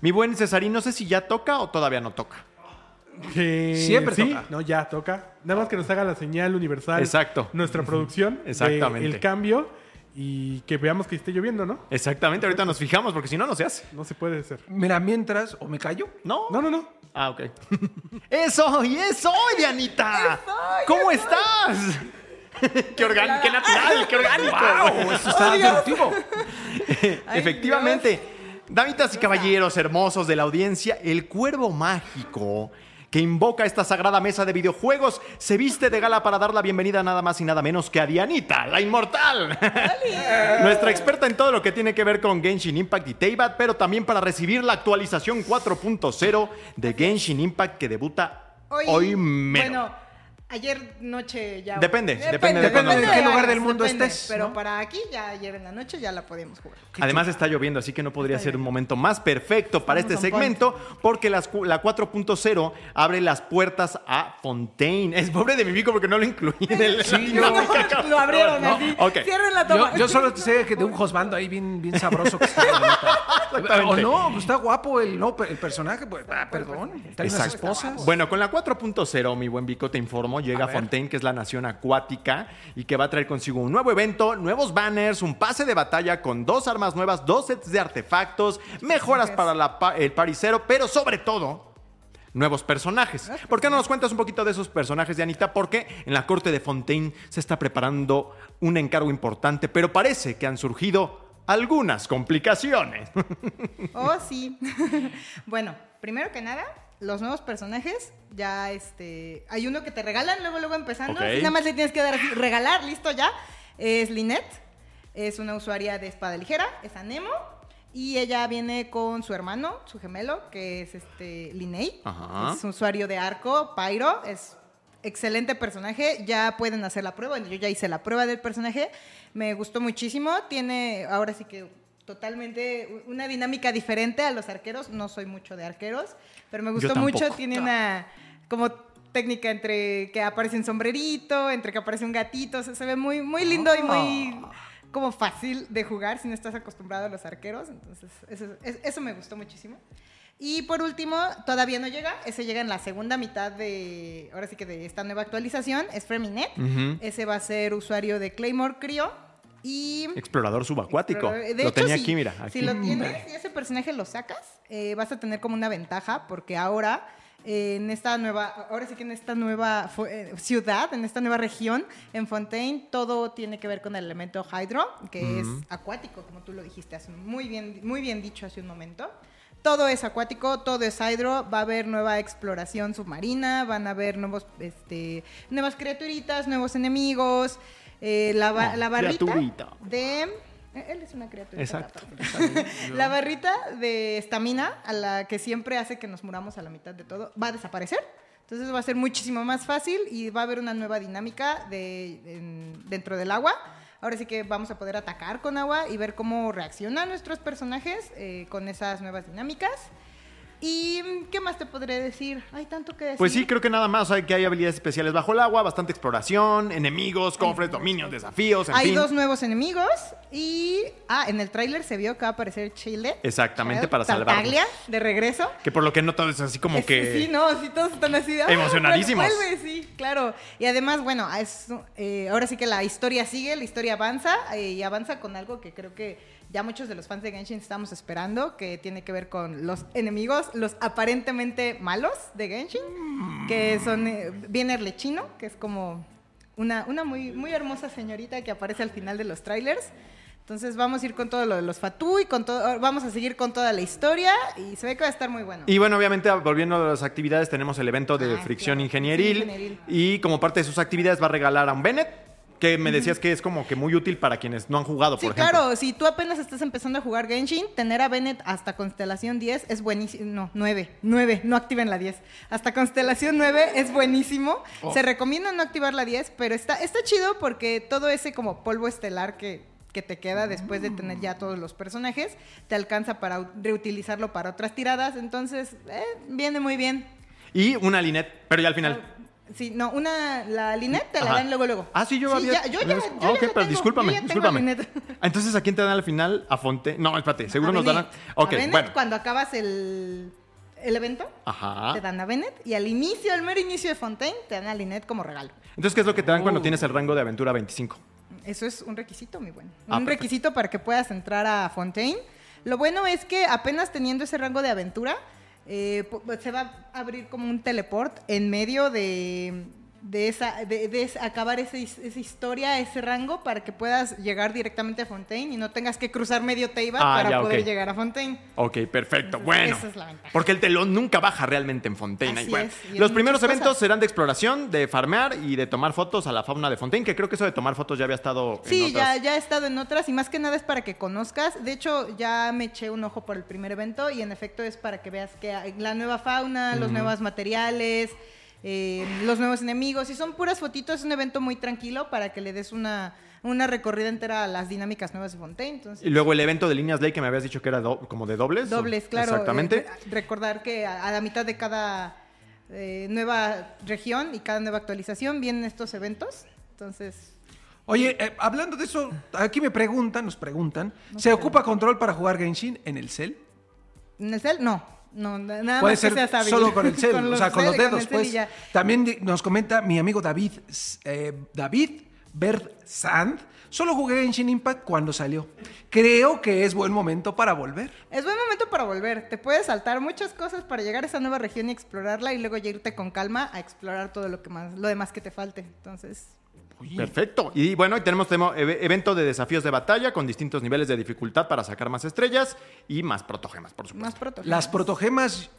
Mi buen Cesarín, no sé si ya toca o todavía no toca. Que Siempre sí, toca. No, ya toca. Nada más que nos haga la señal universal. Exacto. Nuestra producción. de Exactamente. El cambio. Y que veamos que esté lloviendo, ¿no? Exactamente, ahorita nos fijamos porque si no, no se hace. No se puede hacer. Mira, mientras, o me callo. No, No, no, no. Ah, ok. ¡Eso! ¡Y eso, Dianita! ¿Cómo estás? ¡Qué orgánico, qué natural, qué orgánico! ¡Wow! Esto está. Efectivamente. Damitas y caballeros hermosos de la audiencia, el cuervo mágico que invoca esta sagrada mesa de videojuegos se viste de gala para dar la bienvenida nada más y nada menos que a Dianita, la inmortal. Nuestra experta en todo lo que tiene que ver con Genshin Impact y Teyvat, pero también para recibir la actualización 4.0 de Genshin Impact que debuta hoy, mero. Bueno, ayer noche ya. Depende, depende de cuándo- de en qué lugar del mundo depende, estés, Pero ¿no? para aquí, ya ayer en la noche ya la podemos jugar. Además está lloviendo, así que no podría Está ser un momento más perfecto para Estamos este segmento porque las la 4.0 abre las puertas a Fontaine. Es pobre de mi bico porque no lo incluí en el... Sí, No, yo- lo abrieron No, así. Cierren la toma. Yo, yo solo sé que de un josbando ahí bien, bien sabroso que está. Exactamente. O no, pues está guapo el, no, el personaje, pues, ah, perdón. Unas Exacto. esposas. Bueno, con la 4.0, mi buen Vico, te informo, llega A. Fontaine, que es la nación acuática, y que va a traer consigo un nuevo evento, nuevos banners, un pase de batalla con dos armas nuevas, dos sets de artefactos, mejoras para la el paricero, pero sobre todo, nuevos personajes. ¿Por qué no nos cuentas un poquito de esos personajes, Dianita? Porque en la corte de Fontaine se está preparando un encargo importante, pero parece que han surgido algunas complicaciones. Oh, sí. bueno, primero que nada, los nuevos personajes, ya este. Hay uno que te regalan luego, luego empezando. Ok. y nada más le tienes que dar regalar, listo ya. Es Lynette. Es una usuaria de espada ligera, es Anemo. Y ella viene con su hermano, su gemelo, que es este. Ajá. Es un usuario de arco, Pyro. Es excelente personaje. Ya pueden hacer la prueba. Yo ya hice la prueba del personaje. Me gustó muchísimo. Tiene ahora sí que totalmente una dinámica diferente a los arqueros. No soy mucho de arqueros, pero me gustó mucho. Tiene una como técnica entre que aparece un sombrerito, entre que aparece un gatito. O sea, se ve muy, muy lindo y muy como fácil de jugar si no estás acostumbrado a los arqueros. Entonces, eso, es- eso me gustó muchísimo. Y por último, todavía no llega, ese llega en la segunda mitad de, ahora sí que de esta nueva actualización, es Freminet. Ujú. Ese va a ser usuario de Claymore Cryo. Y Explorador subacuático. de lo hecho, tenía si- aquí, mira. Aquí. Si lo tienes y ese personaje lo sacas, eh, vas a tener como una ventaja porque ahora eh, en esta nueva, ahora sí que en esta nueva eh, ciudad, en esta nueva región, en Fontaine, todo tiene que ver con el elemento hydro, que es acuático, como tú lo dijiste hace muy bien, muy bien dicho hace un momento. Todo es acuático, todo es hydro, va a haber nueva exploración submarina, van a haber nuevos, este, nuevas criaturitas, nuevos enemigos, eh, la, ba- la barrita criaturita. de... eh, Él es una criatura. Exacto. La barrita de estamina, a la que siempre hace que nos muramos a la mitad de todo, va a desaparecer. Entonces va a ser muchísimo más fácil y va a haber una nueva dinámica de, en- dentro del agua. Ahora sí que vamos a poder atacar con agua y ver cómo reaccionan nuestros personajes eh, con esas nuevas dinámicas. ¿Y qué más te podré decir? Hay tanto que decir. Pues sí, creo que nada más hay que hay habilidades especiales bajo el agua, bastante exploración, enemigos, cofres, dominios, desafíos, en Hay fin. dos nuevos enemigos y... Ah, en el tráiler se vio que va a aparecer Chile. Exactamente, para salvarnos. de regreso. Que por lo que no todo es así como Es- que... Sí, no, sí, todos están así. ¡ah, Emocionadísimos. vuelve, sí, claro. Y además, bueno, es, eh, ahora sí que la historia sigue, la historia avanza eh, y avanza con algo que creo que ya muchos de los fans de Genshin estamos esperando, que tiene que ver con los enemigos, los aparentemente malos de Genshin, que son, eh, viene Erlechino, que es como una, una muy, muy hermosa señorita que aparece al final de los trailers. Entonces vamos a ir con todo lo de los Fatui, con todo, vamos a seguir con toda la historia y se ve que va a estar muy bueno. Y bueno, obviamente, volviendo a las actividades, tenemos el evento de Ah, fricción claro, ingenieril, fricción ingenieril. Y como parte de sus actividades va a regalar a un Bennett, que me decías que es como que muy útil para quienes no han jugado, Sí, por ejemplo. claro, si tú apenas estás empezando a jugar Genshin, tener a Bennett hasta Constelación 10 es buenísimo. No, 9, 9, no activen la 10. Hasta Constelación 9 es buenísimo. Oh. Se recomienda no activar la 10, pero está, está chido porque todo ese como polvo estelar que, que te queda después de tener ya todos los personajes, te alcanza para reutilizarlo para otras tiradas. Entonces, eh, viene muy bien. Y una Linet, pero ya al final. Sí, no, una, la Linet te la Ajá. dan luego, luego. Ah, sí, yo había. ya- yo ya, yo Ah, ok, pero tengo, discúlpame, yo ya tengo discúlpame. Linet. Ah, Entonces, ¿a quién te dan al final? A Fonte. No, espérate, seguro A nos dan. a- Bennett. Ok, A Bennett, bueno. cuando acabas el, el evento, Ajá. te dan a Bennett. Y al inicio, al mero inicio de Fontaine, te dan a Lynette como regalo. Entonces, ¿qué es lo que te dan Uh. cuando tienes el rango de aventura 25? Eso es un requisito, muy bueno. Ah, un perfecto. requisito para que puedas entrar a Fontaine. Lo bueno es que apenas teniendo ese rango de aventura, eh, se va a abrir como un teleport en medio de, de esa, de, de esa- acabar his- esa historia, ese rango, para que puedas llegar directamente a Fontaine y no tengas que cruzar medio Teiba Ah, para ya, poder llegar a Fontaine. Ok, perfecto. Entonces, bueno. esa es la ventaja. Porque el telón nunca baja realmente en Fontaine. Así bueno, es, los primeros eventos cosas. serán de exploración, de farmear y de tomar fotos a la fauna de Fontaine, que creo que eso de tomar fotos ya había estado Sí, ya, otras. ya he estado en otras y más que nada es para que conozcas. De hecho, ya me eché un ojo por el primer evento y en efecto es para que veas que hay la nueva fauna, los nuevos materiales, eh, los nuevos enemigos. Y son puras fotitos, es un evento muy tranquilo para que le des una, una recorrida entera a las dinámicas nuevas de Fontaine. Entonces, Y luego el evento de líneas Ley que me habías dicho que era do- como de dobles. ¿o? dobles, claro. Exactamente. eh, re- recordar que a, a la mitad de cada eh, nueva región y cada nueva actualización vienen estos eventos. Entonces, Oye, eh, hablando de eso, aquí me preguntan, nos preguntan, ¿se ocupa control para jugar Genshin en el cel? ¿en el cel? No. No, na- nada Puede más que ser hábil. solo con el cel, o sea, con los dedos, pues. También nos comenta mi amigo David, eh, David Bersand, solo jugué Genshin Impact cuando salió. Creo que es buen momento para volver. Es buen momento para volver. Te puedes saltar muchas cosas para llegar a esa nueva región y explorarla y luego ya irte con calma a explorar todo lo que más, lo demás que te falte. Entonces, Perfecto. Y bueno, hoy tenemos evento de desafíos de batalla con distintos niveles de dificultad para sacar más estrellas y más protogemas, por supuesto. más pronto. Las protogemas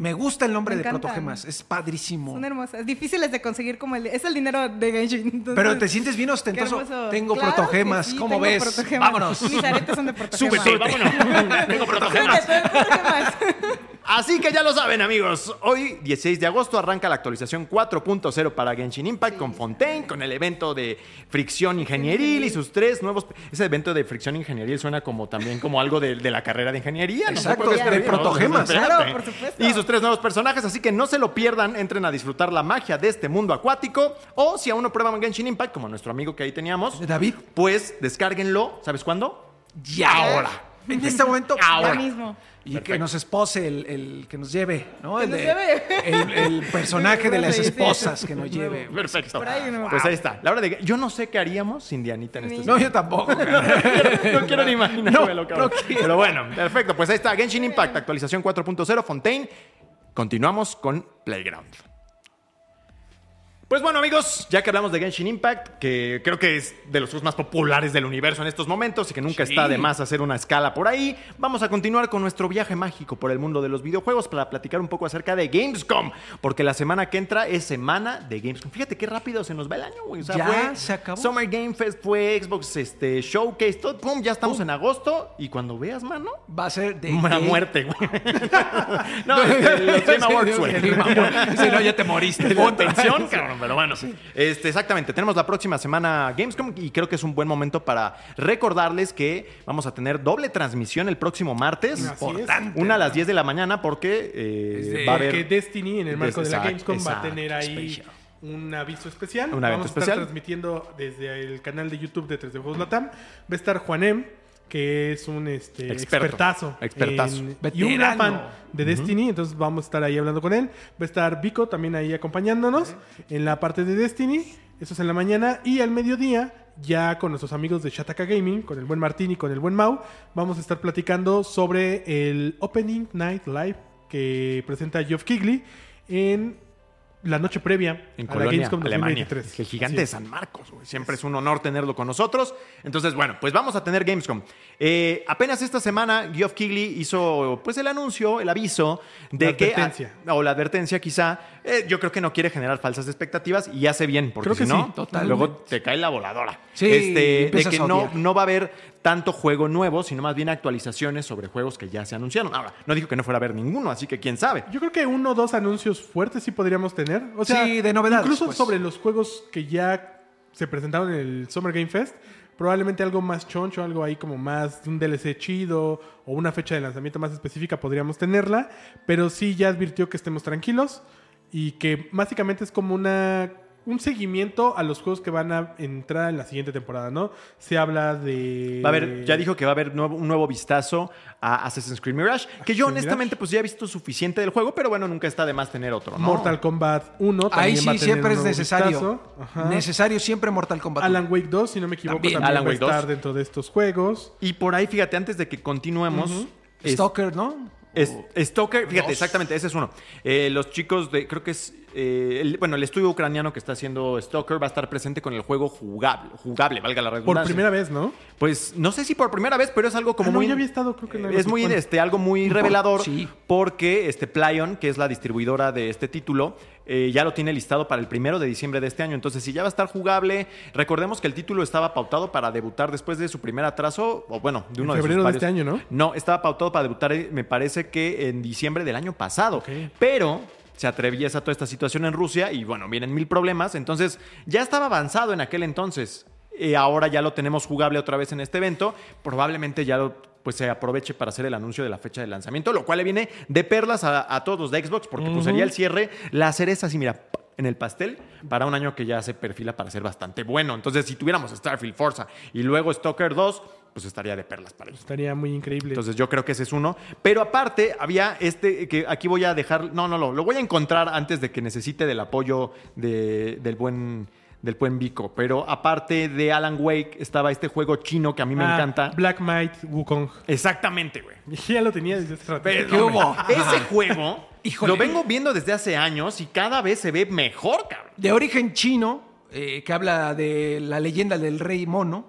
Me gusta el nombre Me de encantan. protogemas, es padrísimo. Son hermosas. Difíciles de conseguir como el... Es el dinero de Genshin. entonces- Pero te sientes bien ostentoso. Tengo Claro protogemas, sí, ¿cómo tengo ves? protogemas. Vámonos. Mis aretes son de protogemas. Súbete, vámonos. Tengo protogemas. Súbete, protogemas. Así que ya lo saben, amigos. Hoy, 16 de agosto, arranca la actualización 4.0 para Genshin Impact con Fontaine, con el evento de fricción ingenieril y sus tres nuevos. Ese evento de fricción ingenieril suena como también como algo de, de la carrera de ingeniería. ¿no? Exacto, que de protogemas. Claro, por supuesto. Y sus tres nuevos personajes, así que no se lo pierdan. Entren a disfrutar la magia de este mundo acuático. O si aún no prueban Genshin Impact, como nuestro amigo que ahí teníamos, David. pues descárguenlo. ¿Sabes cuándo? Ya ahora. En este momento, Ahora mismo. Y que nos espose el, el que nos lleve, ¿no? Que El, nos de- lleve. el, el personaje de las esposas que nos lleve. Perfecto. Por ahí, ¿no? Pues ahí está. La hora de yo no sé qué haríamos sin Dianita en este No, yo tampoco. no quiero ni imaginármelo, No, cabrón. no quiero. Pero bueno, perfecto. Pues ahí está. Genshin Impact, actualización 4.0, Fontaine. Continuamos con Playground. Pues bueno, amigos, ya que hablamos de Genshin Impact, que creo que es de los juegos más populares del universo en estos momentos y que nunca está de más hacer una escala por ahí, vamos a continuar con nuestro viaje mágico por el mundo de los videojuegos para platicar un poco acerca de Gamescom, porque la semana que entra es semana de Gamescom. Fíjate qué rápido se nos va el año, güey. O sea, Ya, fue se acabó. Summer Game Fest, fue Xbox este, Showcase, todo, pum, ya estamos en agosto y cuando veas, mano, Va a ser de. una muerte, güey. no, este, los Game Awards, güey. Si no, ya te moriste. Atención, cabrón, pero bueno. Este, exactamente, tenemos la próxima semana Gamescom y creo que es un buen momento para recordarles que vamos a tener doble transmisión el próximo martes. Así es. Importante. Una a las 10 de la mañana porque eh, de- va a que haber... Destiny en el marco de la Gamescom va a tener ahí special. un aviso especial. Un evento Vamos a estar especial. transmitiendo desde el canal de YouTube de 3D Juegos Latam. Va a estar Juanem, que es un este, Experto. expertazo. Expertazo. en- y un gran fan de Destiny. Entonces vamos a estar ahí hablando con él. Va a estar Vico también ahí acompañándonos en la parte de Destiny. Eso es en la mañana. Y al mediodía, ya con nuestros amigos de Shataka Gaming, con el buen Martín y con el buen Mau, vamos a estar platicando sobre el Opening Night Live que presenta Geoff Keighley en la noche previa En a Colonia, la Gamescom Alemania. 2023. El gigante de. San Marcos, güey. Siempre es un honor tenerlo con nosotros. Entonces, bueno, pues vamos a tener Gamescom. Eh, apenas esta semana, Geoff Keighley hizo pues el anuncio, el aviso de La que... advertencia. o la advertencia quizá. Eh, yo creo que no quiere generar falsas expectativas y hace bien, porque Creo si que no, sí, totalmente. luego te cae la voladora. Sí, este, de que no, no va a haber tanto juego nuevo, sino más bien actualizaciones sobre juegos que ya se anunciaron. Ahora, no dijo que no fuera a haber ninguno, así que quién sabe. Yo creo que uno o dos anuncios fuertes sí podríamos tener. O sea, Sí, de novedades, Incluso pues. sobre los juegos que ya se presentaron en el Summer Game Fest. Probablemente algo más choncho, algo ahí como más de un DLC chido o una fecha de lanzamiento más específica podríamos tenerla. Pero sí ya advirtió que estemos tranquilos y que básicamente es como una un seguimiento a los juegos que van a entrar en la siguiente temporada, ¿no? Se habla de... Va a haber, ya dijo que va a haber nuevo- un nuevo vistazo a Assassin's Creed Mirage, que yo honestamente pues ya he visto suficiente del juego, pero bueno, nunca está de más tener otro, ¿no? Mortal Kombat 1 también Ahí va a sí tener siempre es necesario. Necesario siempre Mortal Kombat. Alan Wake 2, si no me equivoco, También. también, Alan va a Wake 2. estar dentro de estos juegos. Y por ahí, fíjate, antes de que continuemos, es- Stalker, ¿no? es- Stoker, fíjate, Dos. exactamente, ese es uno. Eh, los chicos de, creo que es, eh, el- bueno, el estudio ucraniano que está haciendo Stalker va a estar presente con el juego jugable, jugable, valga la redundancia. Por primera vez, ¿no? Pues no sé si por primera vez, pero es algo como Ah, no, muy. ya había estado, creo que en Es muy, este, algo muy revelador. sí. Porque este Plaion, que es la distribuidora de este título, eh, ya lo tiene listado para el primero de diciembre de este año. Entonces, si ya va a estar jugable, recordemos que el título estaba pautado para debutar después de su primer atraso, o bueno, de En uno de sus febrero de varios- este año, ¿no? No, estaba pautado para debutar, eh, me parece que en diciembre del año pasado. Pero se atraviesa toda esta situación en Rusia y bueno, vienen mil problemas. Entonces, ya estaba avanzado en aquel entonces. Eh, ahora ya lo tenemos jugable otra vez en este evento. Probablemente ya lo, pues, se aproveche para hacer el anuncio de la fecha de lanzamiento, lo cual le viene de perlas a, a todos los de Xbox, porque pues, sería el cierre, la cereza así, mira, en el pastel, para un año que ya se perfila para ser bastante bueno. Entonces, si tuviéramos Starfield, Forza y luego Stalker 2, pues estaría de perlas para ellos. Estaría muy increíble. Entonces yo creo que ese es uno. Pero aparte había este que aquí voy a dejar, no, no, no, lo voy a encontrar antes de que necesite del apoyo de- del buen del buen Vico. Pero aparte de Alan Wake estaba este juego chino que a mí me Ah, encanta. Black Might Wukong. Exactamente, güey. Ya lo tenía desde hace rato. Pero, ¿Qué hubo? Ese juego Híjole. lo vengo viendo desde hace años y cada vez se ve mejor, cabrón. De origen chino, eh, que habla de la leyenda del rey mono.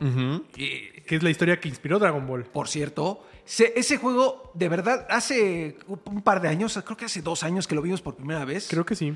Eh, que es la historia que inspiró Dragon Ball. Por cierto, se- ese juego, de verdad, hace un par de años, creo que hace dos años que lo vimos por primera vez. Creo que sí.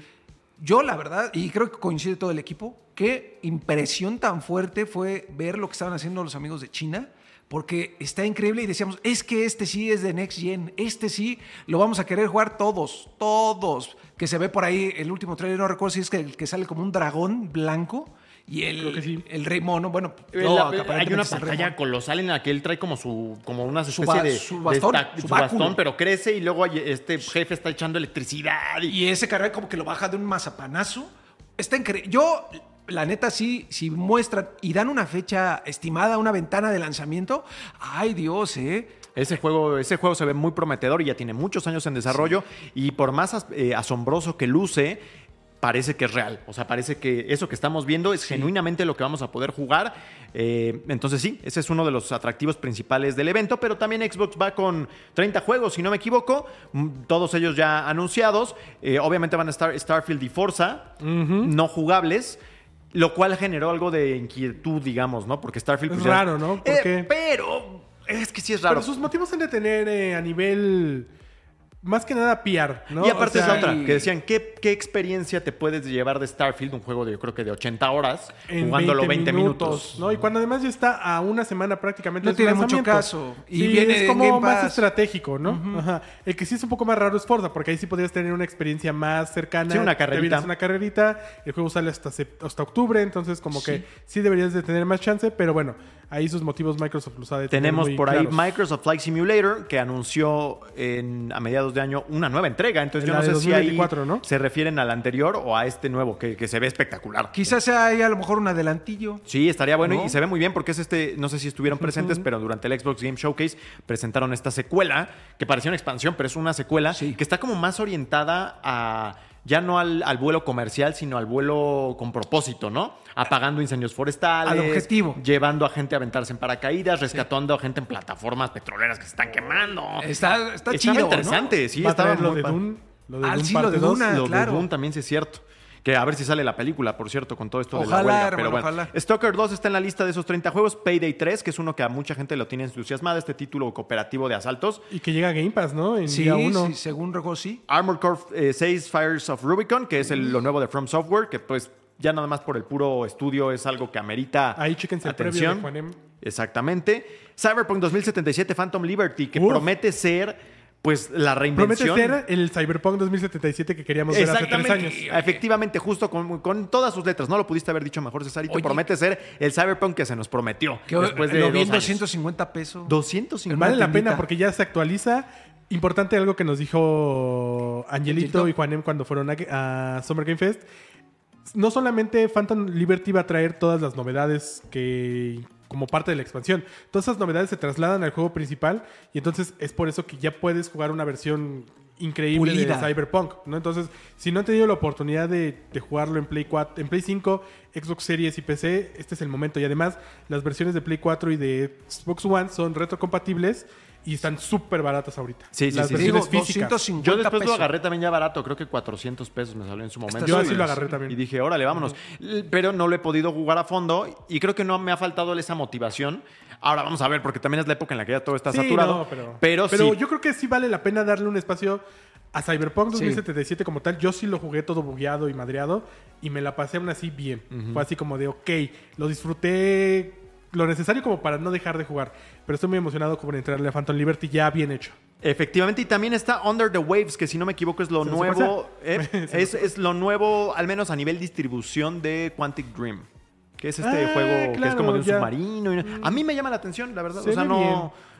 Yo, la verdad, y creo que coincide todo el equipo, qué impresión tan fuerte fue ver lo que estaban haciendo los amigos de China, porque está increíble y decíamos, es que este sí es de Next Gen, este sí lo vamos a querer jugar todos, todos. Que se ve por ahí el último trailer, no recuerdo si es que el que sale como un dragón blanco y el, Creo que sí. el rey mono, bueno, Eh, no, la- que hay una pantalla colosal en la que él trae como su como una Su especie ba- de, su de bastón, esta- su su bastón, pero crece y luego este jefe está echando electricidad y, Y ese carrera como que lo baja de un mazapanazo. Está increíble. Yo, la neta, sí, si muestran y dan una fecha estimada, una ventana de lanzamiento, ay Dios, ¿eh? Ese juego, ese juego se ve muy prometedor y ya tiene muchos años en desarrollo y por más as- eh, asombroso que luce, parece que es real. O sea, parece que eso que estamos viendo es genuinamente lo que vamos a poder jugar. Eh, entonces sí, ese es uno de los atractivos principales del evento, pero también Xbox va con 30 juegos, si no me equivoco, mm, todos ellos ya anunciados. Eh, obviamente van a estar Starfield y Forza, no jugables. Lo cual generó algo de inquietud, digamos, ¿no? Porque Starfield... Es pues, ya- raro, ¿no? ¿Por Eh? Pero es que sí es raro. Pero sus motivos han de tener eh, a nivel. Más que nada PR, ¿no? Y aparte O sea, es la otra, y- que decían, ¿qué, ¿qué experiencia te puedes llevar de Starfield? Un juego de, yo creo que de 80 horas, en jugándolo 20, minutos. ¿no? Y cuando además ya está a una semana prácticamente No de tiene mucho caso. Y Y viene es como Game más Pass. estratégico, ¿no? Ajá. El que sí es un poco más raro es Forza, porque ahí sí podrías tener una experiencia más cercana. Sí, una Te carrerita. vienes una carrerita, el juego sale hasta, hasta octubre, entonces como que sí deberías de tener más chance, pero bueno, ahí sus motivos Microsoft los ha de tener Tenemos muy por ahí claros. Microsoft Flight Simulator, que anunció en- a mediados de año una nueva entrega. Entonces yo no sé si ahí 2024, ¿no? se refieren al anterior o a este nuevo, que, que se ve espectacular. Quizás sea ahí a lo mejor un adelantillo. Sí, estaría bueno ¿No? y se ve muy bien porque es este, no sé si estuvieron presentes, pero durante el Xbox Game Showcase presentaron esta secuela que parecía una expansión, pero es una secuela Sí. que está como más orientada a ya no al, al vuelo comercial, sino al vuelo con propósito, ¿no? Apagando incendios forestales, Al objetivo. llevando a gente a aventarse en paracaídas, rescatando a gente en plataformas petroleras que se están quemando. Está, está Estaba chido, ¿no? interesante, sí, Va estaba lo de Dune, lo de Ah, Dune sí, lo parte de dos. Duna. lo de Doom también sí es cierto. Que a ver si sale la película, por cierto, con todo esto de la huelga. hermano, pero bueno, ojalá. Stalker 2 está en la lista de esos 30 juegos. Payday 3, que es uno que a mucha gente lo tiene entusiasmada, este título cooperativo de asaltos. Y que llega a Game Pass, ¿no? En Sí, día uno. sí, según recuerdo, sí. Armored Core eh, 6 Fires of Rubicon, que es el- lo nuevo de From Software, que pues ya nada más por el puro estudio es algo que amerita Ahí chéquense el previo atención. de Juanem. Exactamente. Cyberpunk 2077 Phantom Liberty, que Uf. promete ser pues la Promete reinvención. ser el Cyberpunk 2077 que queríamos ver hace tres años. Efectivamente, justo con, con todas sus letras. No lo pudiste haber dicho mejor, Cesarito. Oye. Promete ser el Cyberpunk que se nos prometió. Que después de lo vi dos en años. 250 pesos. 250. Vale la pena porque ya se actualiza. Importante algo que nos dijo Angelito Angelito. y Juanem cuando fueron a, a Summer Game Fest. No solamente Phantom Liberty va a traer todas las novedades que como parte de la expansión. Todas esas novedades se trasladan al juego principal y entonces es por eso que ya puedes jugar una versión increíble Pulida. de Cyberpunk, ¿no? Entonces, si no han tenido la oportunidad de, de jugarlo en Play 4, en Play 5, Xbox Series y PC, este es el momento. Y además, las versiones de Play 4 y de Xbox One son retrocompatibles y están súper baratas ahorita. Sí, sí, las sí, Te versiones digo, físicas. 250 Yo después pesos. lo agarré también ya barato, creo que 400 pesos me salió en su momento. Yo así lo agarré también. Y dije, órale, vámonos. Pero no lo he podido jugar a fondo y creo que no me ha faltado esa motivación. Ahora vamos a ver, porque también es la época en la que ya todo está Sí, saturado. no, pero, pero, sí. yo creo que sí vale la pena darle un espacio a Cyberpunk 2077 como tal. Yo sí lo jugué todo bugueado y madreado y me la pasé aún así bien. Fue así como de, ok, lo disfruté lo necesario como para no dejar de jugar. Pero estoy muy emocionado por entrarle a Phantom Liberty ya bien hecho. Efectivamente, y también está Under the Waves, que si no me equivoco es lo ¿Se nos nuevo. eh, es, es lo nuevo, al menos a nivel distribución de Quantic Dream. Que es este Ah, juego que es como de un ya. submarino. y- A mí me llama la atención, la verdad. Se o sea, no, bien.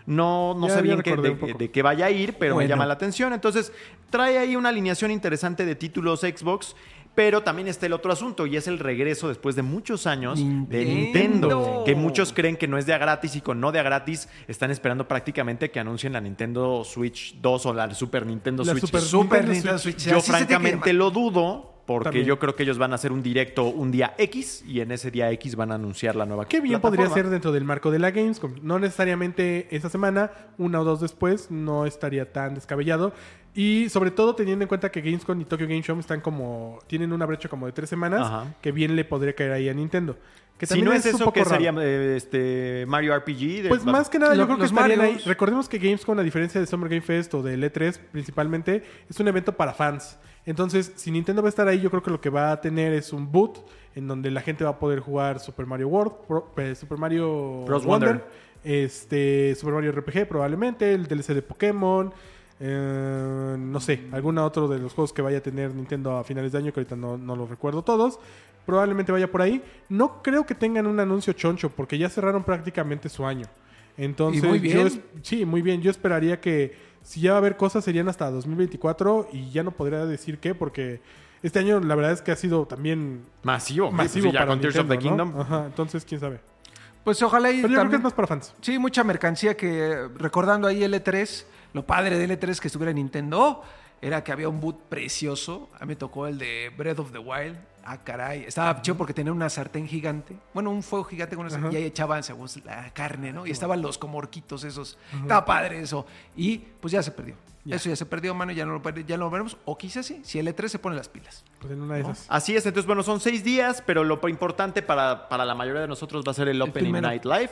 no, no Ya- sé bien un de, de qué vaya a ir, pero me llama la atención. Entonces, trae ahí una alineación interesante de títulos Xbox. Pero también está el otro asunto y es el regreso después de muchos años de Nintendo. Que muchos creen que no es de a gratis y con no de a gratis están esperando prácticamente que anuncien la Nintendo Switch 2 o la Super Nintendo La Switch. Super Super Nintendo Switch. Yo francamente lo dudo porque También. yo creo que ellos van a hacer un directo un día X y en ese día X van a anunciar la nueva Qué bien podría ser dentro del marco de la Gamescom. No necesariamente esta semana, una o dos después, no estaría tan descabellado. Y sobre todo teniendo en cuenta que Gamescom y Tokyo Game Show están como. tienen una brecha como de tres semanas, Ajá. que bien le podría caer ahí a Nintendo. Que Si no es, un eso, poco ¿qué raro. sería eh, este, Mario RPG? de- Pues más que nada, yo creo que estarían ahí. Marios. Recordemos que Gamescom, a diferencia de Summer Game Fest o del E3 principalmente, es un evento para fans. Entonces, si Nintendo va a estar ahí, yo creo que lo que va a tener es un boot en donde la gente va a poder jugar Super Mario World, Pro- eh, Super Mario Bros. Wonder, Wonder. este, Super Mario RPG probablemente, el DLC de Pokémon. Eh, no sé, alguna otro de los juegos que vaya a tener Nintendo a finales de año, que ahorita no, no los recuerdo todos. Probablemente vaya por ahí. No creo que tengan un anuncio choncho, porque ya cerraron prácticamente su año. Entonces, Y muy bien. yo es- sí, muy bien. Yo esperaría que si ya va a haber cosas serían hasta 2024 y ya no podría decir qué, porque este año la verdad es que ha sido también Masivo. masivo sí, ya para con Tears of the Kingdom. ¿no? Ajá, entonces quién sabe. Pues ojalá y Pero yo creo que también- es más para fans. Sí, mucha mercancía que, recordando ahí el E3, lo padre del E3 que estuviera en Nintendo era que había un boot precioso. A mí me tocó el de Breath of the Wild. Ah, caray. Estaba chido porque tenía una sartén gigante. Bueno, un fuego gigante con una sartén. Y ahí echaban según la carne, ¿no? Y estaban los como horquitos esos. Estaba padre eso. Y pues ya se perdió. Eso ya se perdió, mano. Ya no, lo, ya no lo veremos. O quizás sí, si el E3 se pone las pilas. Pues en una de esas. Así es, entonces, bueno, son seis días, pero lo importante para, para la mayoría de nosotros va a ser el Opening primero. Night Live.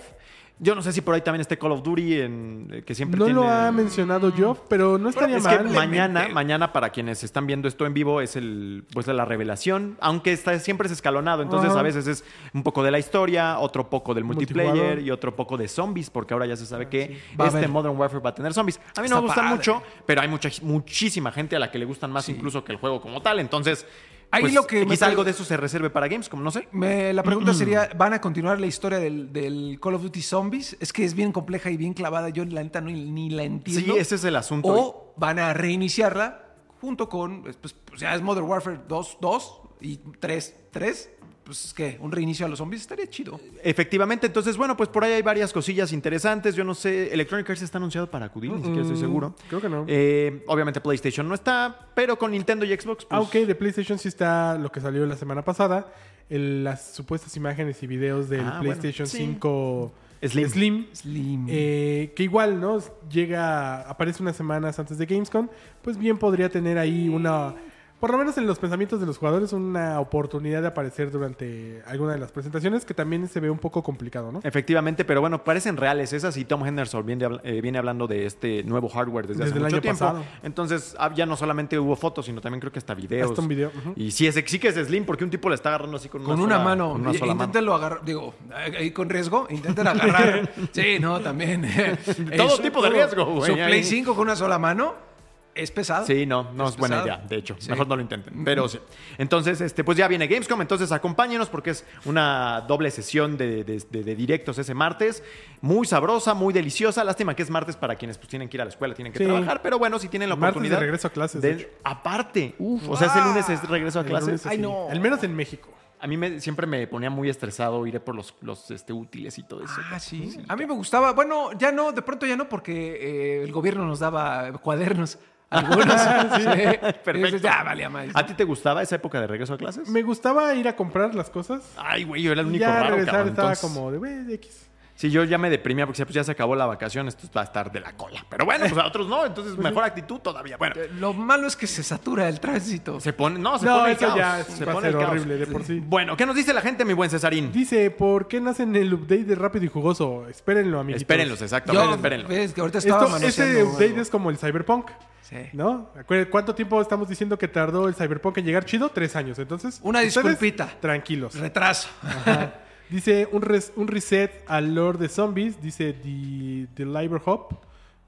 Yo no sé si por ahí también esté Call of Duty, en, eh, que siempre No tiene... lo ha mencionado yo, pero no estaría es que mal. mañana, mañana para quienes están viendo esto en vivo es el pues la revelación, aunque está, siempre es escalonado, entonces Ajá. a veces es un poco de la historia, otro poco del multiplayer y otro poco de zombies, porque ahora ya se sabe que Va a este. Modern Warfare va a tener zombies. A mí Está no me gustan padre. mucho, pero hay mucha muchísima gente a la que le gustan más incluso que el juego como tal, entonces Ahí pues, lo que me quizá algo de eso se reserve para Gamescom, no sé. Me- la Mm. pregunta sería, ¿van a continuar la historia del, del Call of Duty Zombies? Es que es bien compleja y bien clavada. Yo la neta no, ni la entiendo. Sí, ese es el asunto. O van a reiniciarla junto con, pues, pues ya es Modern Warfare 2, 2 y 3, 3. Pues, ¿qué? Un reinicio a los zombies estaría chido. Efectivamente, entonces, bueno, pues por ahí hay varias cosillas interesantes. Yo no sé, Electronic Arts está anunciado para acudir, ni siquiera estoy seguro. creo que no. Eh, obviamente PlayStation no está, pero con Nintendo y Xbox, pues, Aunque de PlayStation sí está lo que salió la semana pasada, el- las supuestas imágenes y videos del Ah, bueno, PlayStation sí. 5 Slim. Slim, Slim. eh, que igual, ¿no? Llega, aparece unas semanas antes de Gamescom, pues bien podría tener ahí una, por lo menos en los pensamientos de los jugadores, una oportunidad de aparecer durante alguna de las presentaciones, que también se ve un poco complicado, ¿no? Efectivamente, pero bueno, parecen reales esas y Tom Henderson viene, eh, viene hablando de este nuevo hardware desde, Desde hace el mucho año tiempo. pasado. Entonces, ah, ya no solamente hubo fotos, sino también creo que hasta videos. Hasta un video. Y sí, es, sí que es Slim, porque un tipo le está agarrando así con, con una sola- mano. con una sola mano. Inténtenlo agarrar. Digo, ahí con riesgo. Intenten agarrar. sí, no, también. Todo Eso, tipo de riesgo, güey, Su. Play 5 con una sola mano es pesado. Sí, no, no es, Es buena idea, de hecho. Sí. Mejor no lo intenten. Pero sí. Entonces, este, pues ya viene Gamescom, entonces acompáñenos porque es una doble sesión de, de- de- de directos ese martes. Muy sabrosa, muy deliciosa. Lástima que es martes para quienes pues tienen que ir a la escuela, tienen que Sí. trabajar, pero bueno, si tienen la Martes de oportunidad. regreso a clases, de hecho. aparte, uf, o sea, ese lunes es regreso a clases. Ay, no. Al menos en México. A mí me, siempre me ponía muy estresado ir por los, los este, útiles y todo eso. Ah, sí. A mí me gustaba. Bueno, ya no, de pronto ya no, porque eh, el gobierno nos daba cuadernos. Algunos. sí. Perfecto. Entonces, ya valía más. ¿A ti te gustaba esa época de regreso a clases? Me gustaba ir a comprar las cosas. Ay, güey, yo era el único ya raro, regresar cabrón. estaba Entonces- como de, "Güey, X. Sí, yo ya me deprimía porque pues ya se acabó la vacación, esto va a estar de la cola. Pero bueno, pues a otros no, entonces mejor actitud todavía. Bueno, Eh, Lo malo es que se satura el tránsito. se pone, no, se No, pone el caos. ya se pone el caos. horrible de por sí. Bueno, ¿qué nos dice la gente, mi buen Cesarín? Dice, ¿por qué no hacen el update de Rápido y Jugoso? Espérenlo, amiguitos. Espérenlos, exactamente, Yo, espérenlo. ves que ahorita estaba Esto, este update algo. es como el Cyberpunk, Sí. ¿no? ¿Cuánto tiempo estamos diciendo que tardó el Cyberpunk en llegar chido? Tres años. Entonces, Una disculpita. Tranquilos. Retraso. Ajá. Dice un, res- un reset al Lord de Zombies. Dice The, the Liber Hop.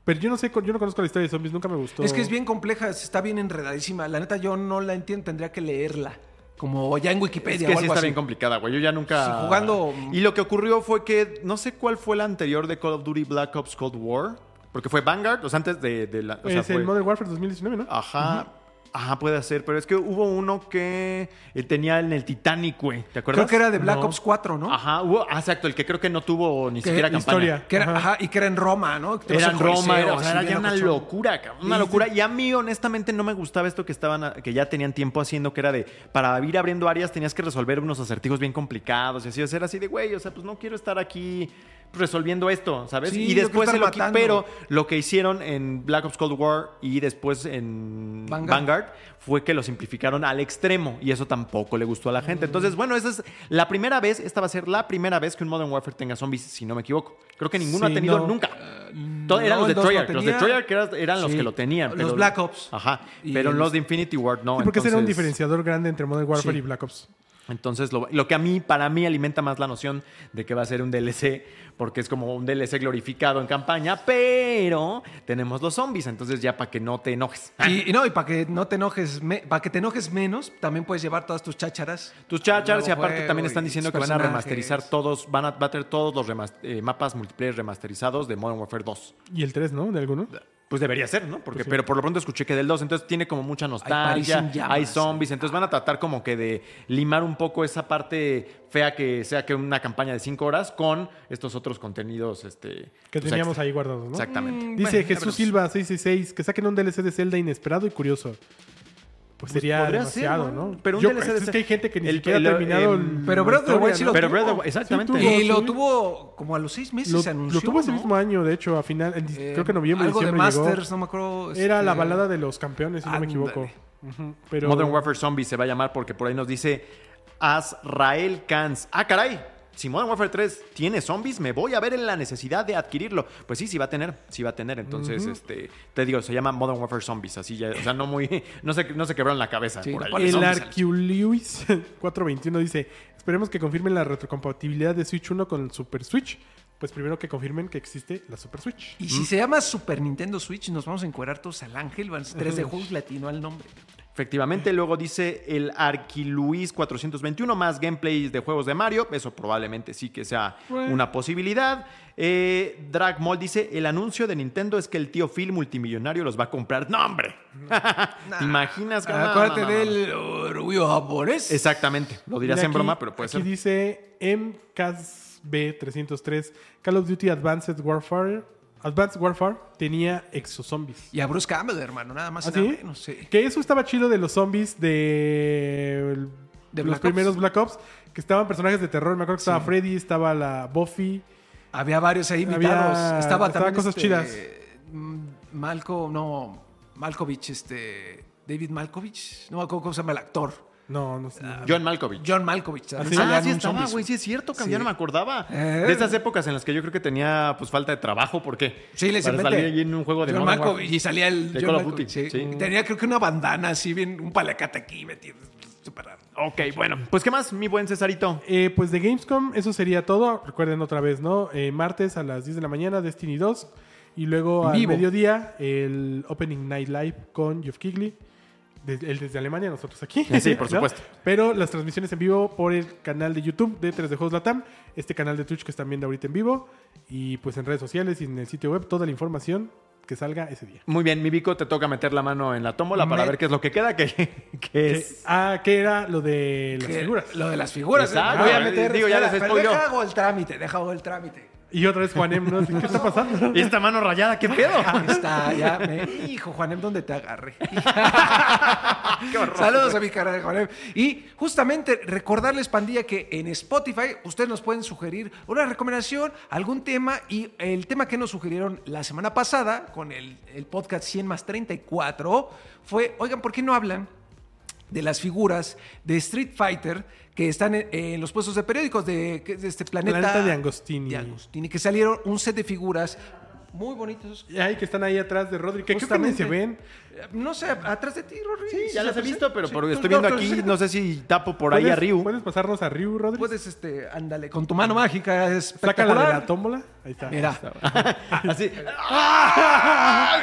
Pero yo no sé, yo no conozco la historia de zombies, nunca me gustó. Es que es bien compleja, está bien enredadísima. La neta, yo no la entiendo, tendría que leerla. Como ya en Es Wikipedia que o sí está así. bien complicada, güey. Yo ya nunca. Sí, jugando- Y lo que ocurrió fue que no sé cuál fue la anterior de Call of Duty Black Ops Cold War. Porque fue Vanguard, o sea, antes de, de la. o sea, es fue- el Modern Warfare 2019, ¿no? Ajá. Ajá, puede ser, pero es que hubo uno que eh, tenía en el Titanic, güey. ¿Te acuerdas? Creo que era de Black No. Ops 4, ¿no? Ajá, hubo, ah, exacto, el que creo que no tuvo ni Que- siquiera campaña. historia. Que era, Ajá. ajá, y que era en Roma, ¿no? Que Era en Roma, era, o sea, era ya una locochón. locura, cabrón, una locura. Y a mí, honestamente, no me gustaba esto que estaban, que ya tenían tiempo haciendo, que era de, para ir abriendo áreas tenías que resolver unos acertijos bien complicados y así, o sea, era así de, güey, o sea, pues no quiero estar aquí resolviendo esto, ¿sabes? Sí, y después se lo matando. pero lo que hicieron en Black Ops Cold War y después en Vanguard. Vanguard. fue que lo simplificaron al extremo y eso tampoco le gustó a la gente. Entonces, bueno, esa es la primera vez, esta va a ser la primera vez que un Modern Warfare tenga zombies, si no me equivoco. Creo que ninguno Sí, ha tenido no. nunca. Todo- eran los de Treyarch. Los de. Treyarch eran, eran los que lo tenían. Los pero- Black Ops. Ajá. Y Pero los- los de Infinity Ward no. Porque ese era un entonces- diferenciador grande entre Modern Warfare y Black Ops. Entonces, lo, lo que a mí, para mí, alimenta más la noción de que va a ser un DLC, porque es como un DLC glorificado en campaña, pero tenemos los zombies, entonces ya para que no te enojes. Y, y no, y para que no te enojes, para que te enojes menos, también puedes llevar todas tus chácharas. Tus chachars y aparte también están diciendo que van a remasterizar todos, van a, va a tener todos los eh, mapas multiplayer remasterizados de Modern Warfare 2. Y el 3, ¿no? De alguno. Pues debería ser, ¿no? Porque, Pues sí. Pero por lo pronto escuché que del 2, entonces tiene como mucha nostalgia, hay, llamas. zombies, entonces van a tratar como que de limar un poco esa parte fea que sea que una campaña de 5 horas con estos otros contenidos este, Que pues, teníamos extra. ahí guardados, ¿no? Exactamente. Dice Bueno, ya Jesús. Silva 666 que saquen un DLC de Zelda inesperado y curioso. Pues, Pues sería demasiado, ser, ¿no? ¿no? Pero un Yo- DLC de es que hay gente que ni el- siquiera el- ha terminado. el- Pero la Breath of the historia, Wild sí lo Pero tuvo. Exactamente. Sí, Y Sí. lo tuvo como a los seis meses Lo, se lo anunció. tuvo ese ¿no? mismo año, de hecho, a final, en, Eh, creo que noviembre, Algo de llegó. Masters, no me acuerdo. Era este, la balada de los campeones, si no me equivoco. Pero Modern Warfare Zombies se va a llamar porque por ahí nos dice Azrael Kans. Ah, caray. Si Modern Warfare 3 tiene zombies, me voy a ver en la necesidad de adquirirlo. Pues sí, sí va a tener, sí va a tener. Entonces, este, te digo, se llama Modern Warfare Zombies, así ya, o sea, no muy, no se, no se quebraron la cabeza Sí, por ahí. El Arculius 421 dice: Esperemos que confirmen la retrocompatibilidad de Switch 1 con Super Switch. Pues primero que confirmen que existe la Super Switch. Y si se llama Super Nintendo Switch, nos vamos a encuerar todos al ángel. Van a ser tres de juegos latino al nombre. Efectivamente, luego dice el Arquiluis 421 más gameplays de juegos de Mario. Eso probablemente sí que sea una posibilidad. Eh, Dragmall dice: el anuncio de Nintendo es que el tío Phil multimillonario los va a comprar. ¡No, hombre! ¿Te imaginas? No, Acuérdate no, no, no. del orgullo japonés. Exactamente. Lo dirás en aquí- broma, pero puede aquí ser. dice MKB303 Call of Duty Advanced Warfare. Advanced Warfare tenía exozombies. Y a Bruce Campbell, hermano, nada más ¿Ah, nada sí? menos, sí. Que eso estaba chido de los zombies de, De los Black primeros Ops. Black Ops, que estaban personajes de terror. Me acuerdo que estaba Freddy, estaba la Buffy. Había varios ahí Había- invitados. Estaba también cosas este, chidas. mm, Malco, no, Malkovich, este, David Malkovich, no me acuerdo cómo se llama el actor. No, no sé. John Malkovich. John Malkovich. también sí? Ah, sí estaba, güey, sí es cierto, que ya Sí. no me acordaba. Eh. De esas épocas en las que yo creo que tenía pues falta de trabajo, porque Sí, les para salir ahí en un juego de John Modern Malkovich y salía el De John Call of Malkovich, Duty, sí. sí. Tenía creo que una bandana así, bien, un palacate aquí metido. Súper raro. Ok, bueno, pues ¿qué más, mi buen Cesarito? Eh, pues de Gamescom, eso sería todo. Recuerden otra vez, ¿no? Eh, martes a las 10 de la mañana, Destiny 2. Y luego al vivo. mediodía, el Opening Night Live con Geoff Keighley. Desde, él desde Alemania, nosotros aquí. Sí, por ¿no? supuesto. Pero las transmisiones en vivo por el canal de YouTube de 3 de Juegos Latam. Este canal de Twitch que están viendo ahorita en vivo. Y pues en redes sociales y en el sitio web, toda la información que salga ese día. Muy bien, mi Vico, te toca meter la mano en la tómbola para ver qué es lo que queda, que, que Que- es... ah, que era lo de las figuras. Lo de las figuras. Exacto. Voy a meter. Digo, ya les spoileo. Deja hago el trámite, deja hago el trámite. Y otra vez Juanem, ¿no? ¿Qué está pasando? ¿Y esta mano rayada qué pedo? Ahí está, ya me. Hijo, Juanem, ¿dónde te agarré? Saludos a mi cara de Juanem. Y justamente recordarles, pandilla, que en Spotify ustedes nos pueden sugerir una recomendación, algún tema. Y el tema que nos sugirieron la semana pasada con el, el podcast 100 más 34 fue: oigan, ¿por qué no hablan? de las figuras de Street Fighter que están en, en los puestos de periódicos de, de este planeta. Planeta de Angostini. de Angostini, que salieron un set de figuras muy bonitos. Y ahí que están ahí atrás de Rodri, que creo que ni Justamente. se ven. No sé, atrás de ti, Rory. Sí, ya las he visto, pero Sí, por- tú, estoy viendo aquí, no sé si tapo por ahí ¿Puedes- a Ryu. ¿Puedes pasarnos a Ryu, Rodri? Puedes, este, ándale, con tu mano mágica, es Sácala de la tómbola. Ahí está. Mira. Así.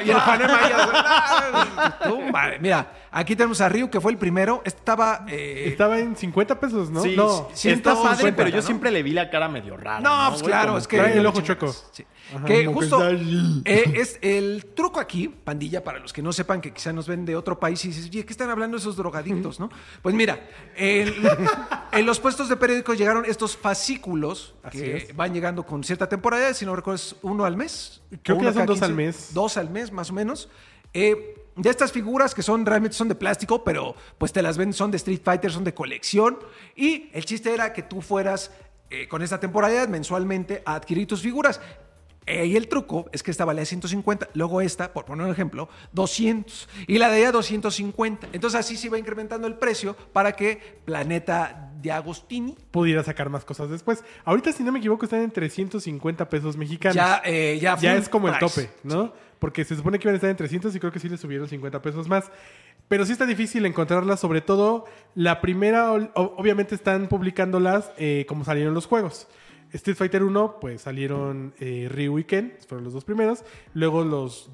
y el Juanem ahí, ¡ah! Tú, madre. Mira, aquí tenemos a Ryu, que fue el primero. Estaba. eh, Estaba en 50 pesos, ¿no? Sí, no. sí, está 150, padre, pero yo ¿no? siempre le vi la cara medio rara. No, pues güey? claro, Como es que. trae el ojo chueco. Sí. Ajá, que como que justo está eh, es el truco aquí, pandilla, para los que no sepan que quizá nos ven de otro país y dices, oye, ¿qué están hablando esos drogadictos, no? Pues mira, el- en los puestos de periódicos llegaron estos fascículos Así que es. van llegando con cierta temporada, si no recuerdo, es uno al mes. Creo que ya son dos al mes. Dos al mes, más o menos. Eh, de estas figuras que son realmente son de plástico, pero pues te las ven, son de Street Fighter, son de colección. Y el chiste era que tú fueras eh, con esta temporalidad mensualmente a adquirir tus figuras. Eh, y el truco es que esta valía 150, luego esta, por poner un ejemplo, 200. Y la de ella 250. Entonces así se iba incrementando el precio para que Planeta de Agostini Pudiera sacar más cosas después. Ahorita, si no me equivoco, están en 350 pesos mexicanos. ya, eh, ya, ya es como el tope, ¿no? Porque se supone que iban a estar en 300 y creo que sí le subieron 50 pesos más. Pero sí está difícil encontrarlas, sobre todo la primera, obviamente están publicándolas eh, como salieron los juegos. Street Fighter 1, pues salieron eh, Ryu y Ken, fueron los dos primeros. Luego los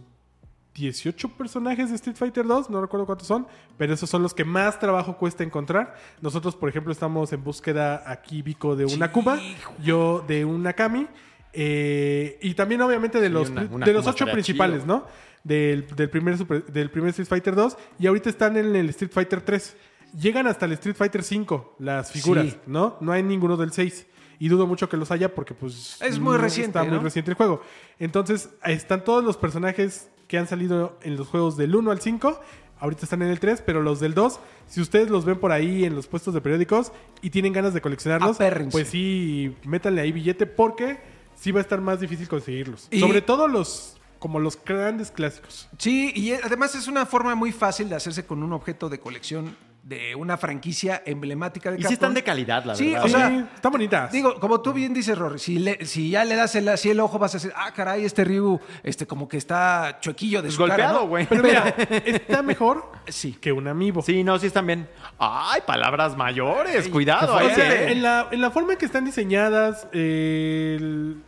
18 personajes de Street Fighter 2, no recuerdo cuántos son, pero esos son los que más trabajo cuesta encontrar. Nosotros, por ejemplo, estamos en búsqueda aquí, Vico, de una Kuma, yo de una Kami, eh, y también obviamente de Sí, los, una- una de los ocho principales, chido. ¿no? Del, del primer Super- del primer Street Fighter 2, y ahorita están en el Street Fighter 3. Llegan hasta el Street Fighter 5 las figuras, Sí. ¿no? No hay ninguno del 6. Y dudo mucho que los haya porque pues... Es muy reciente, Está muy reciente el juego. Entonces, están todos los personajes que han salido en los juegos del 1 al 5. Ahorita están en el 3, pero los del 2, si ustedes los ven por ahí en los puestos de periódicos y tienen ganas de coleccionarlos, Apérrense. pues sí, métanle ahí billete porque sí va a estar más difícil conseguirlos. Y- Sobre todo los como los grandes clásicos. Sí, y eh, además es una forma muy fácil de hacerse con un objeto de colección de una franquicia emblemática de Y sí están de calidad, la Sí, verdad. o sea, Sí, están bonitas. Digo, como tú bien dices, Rory, si, le- si ya le das el, así el ojo, vas a decir, ah, caray, este Ryu, este, como que está chuequillo de su cara, Golpeado, ¿no? güey. pero mira, está mejor Sí. que un amiibo. Sí, no, sí están bien. Ay, palabras mayores. Cuidado. O ahí sea, se- en, la, en la forma en que están diseñadas, eh, el-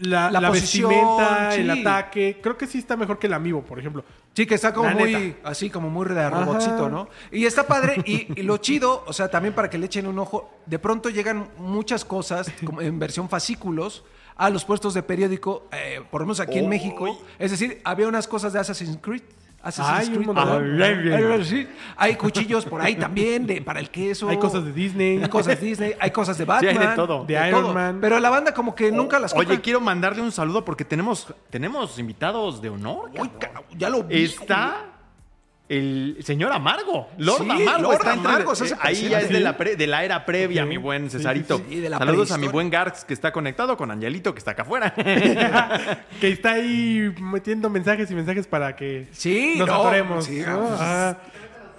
la, La la posición, vestimenta, el ataque, creo que sí está mejor que el amiibo, por ejemplo. Sí, que está como La muy, neta. así como muy de robotcito, ¿no? Y está padre. Y, y lo chido, o sea, también para que le echen un ojo, de pronto llegan muchas cosas como en versión fascículos a los puestos de periódico, eh, por lo menos aquí en México. Es decir, había unas cosas de Assassin's Creed. Assassin's Hay un. Sí. Cuchillos por ahí también de, para el queso. Hay cosas de Disney. Hay cosas Disney. Hay cosas de Sí, hay Batman. de todo. De Iron Man. Pero la banda como que nunca las Oye, compran. quiero mandarle un saludo porque tenemos, tenemos invitados de honor. Uy, ya lo vi. Está el señor Amargo, Lord Sí, Amargo. Lord está Amargo, eh, ahí ya es de la, pre- de la era previa, Sí. mi buen Cesarito. sí, de la Saludos a mi buen Garx que está conectado con Angelito que está acá afuera. que está ahí metiendo mensajes y mensajes para que Sí, nos no, atoremos. sí, ¿no? Ah,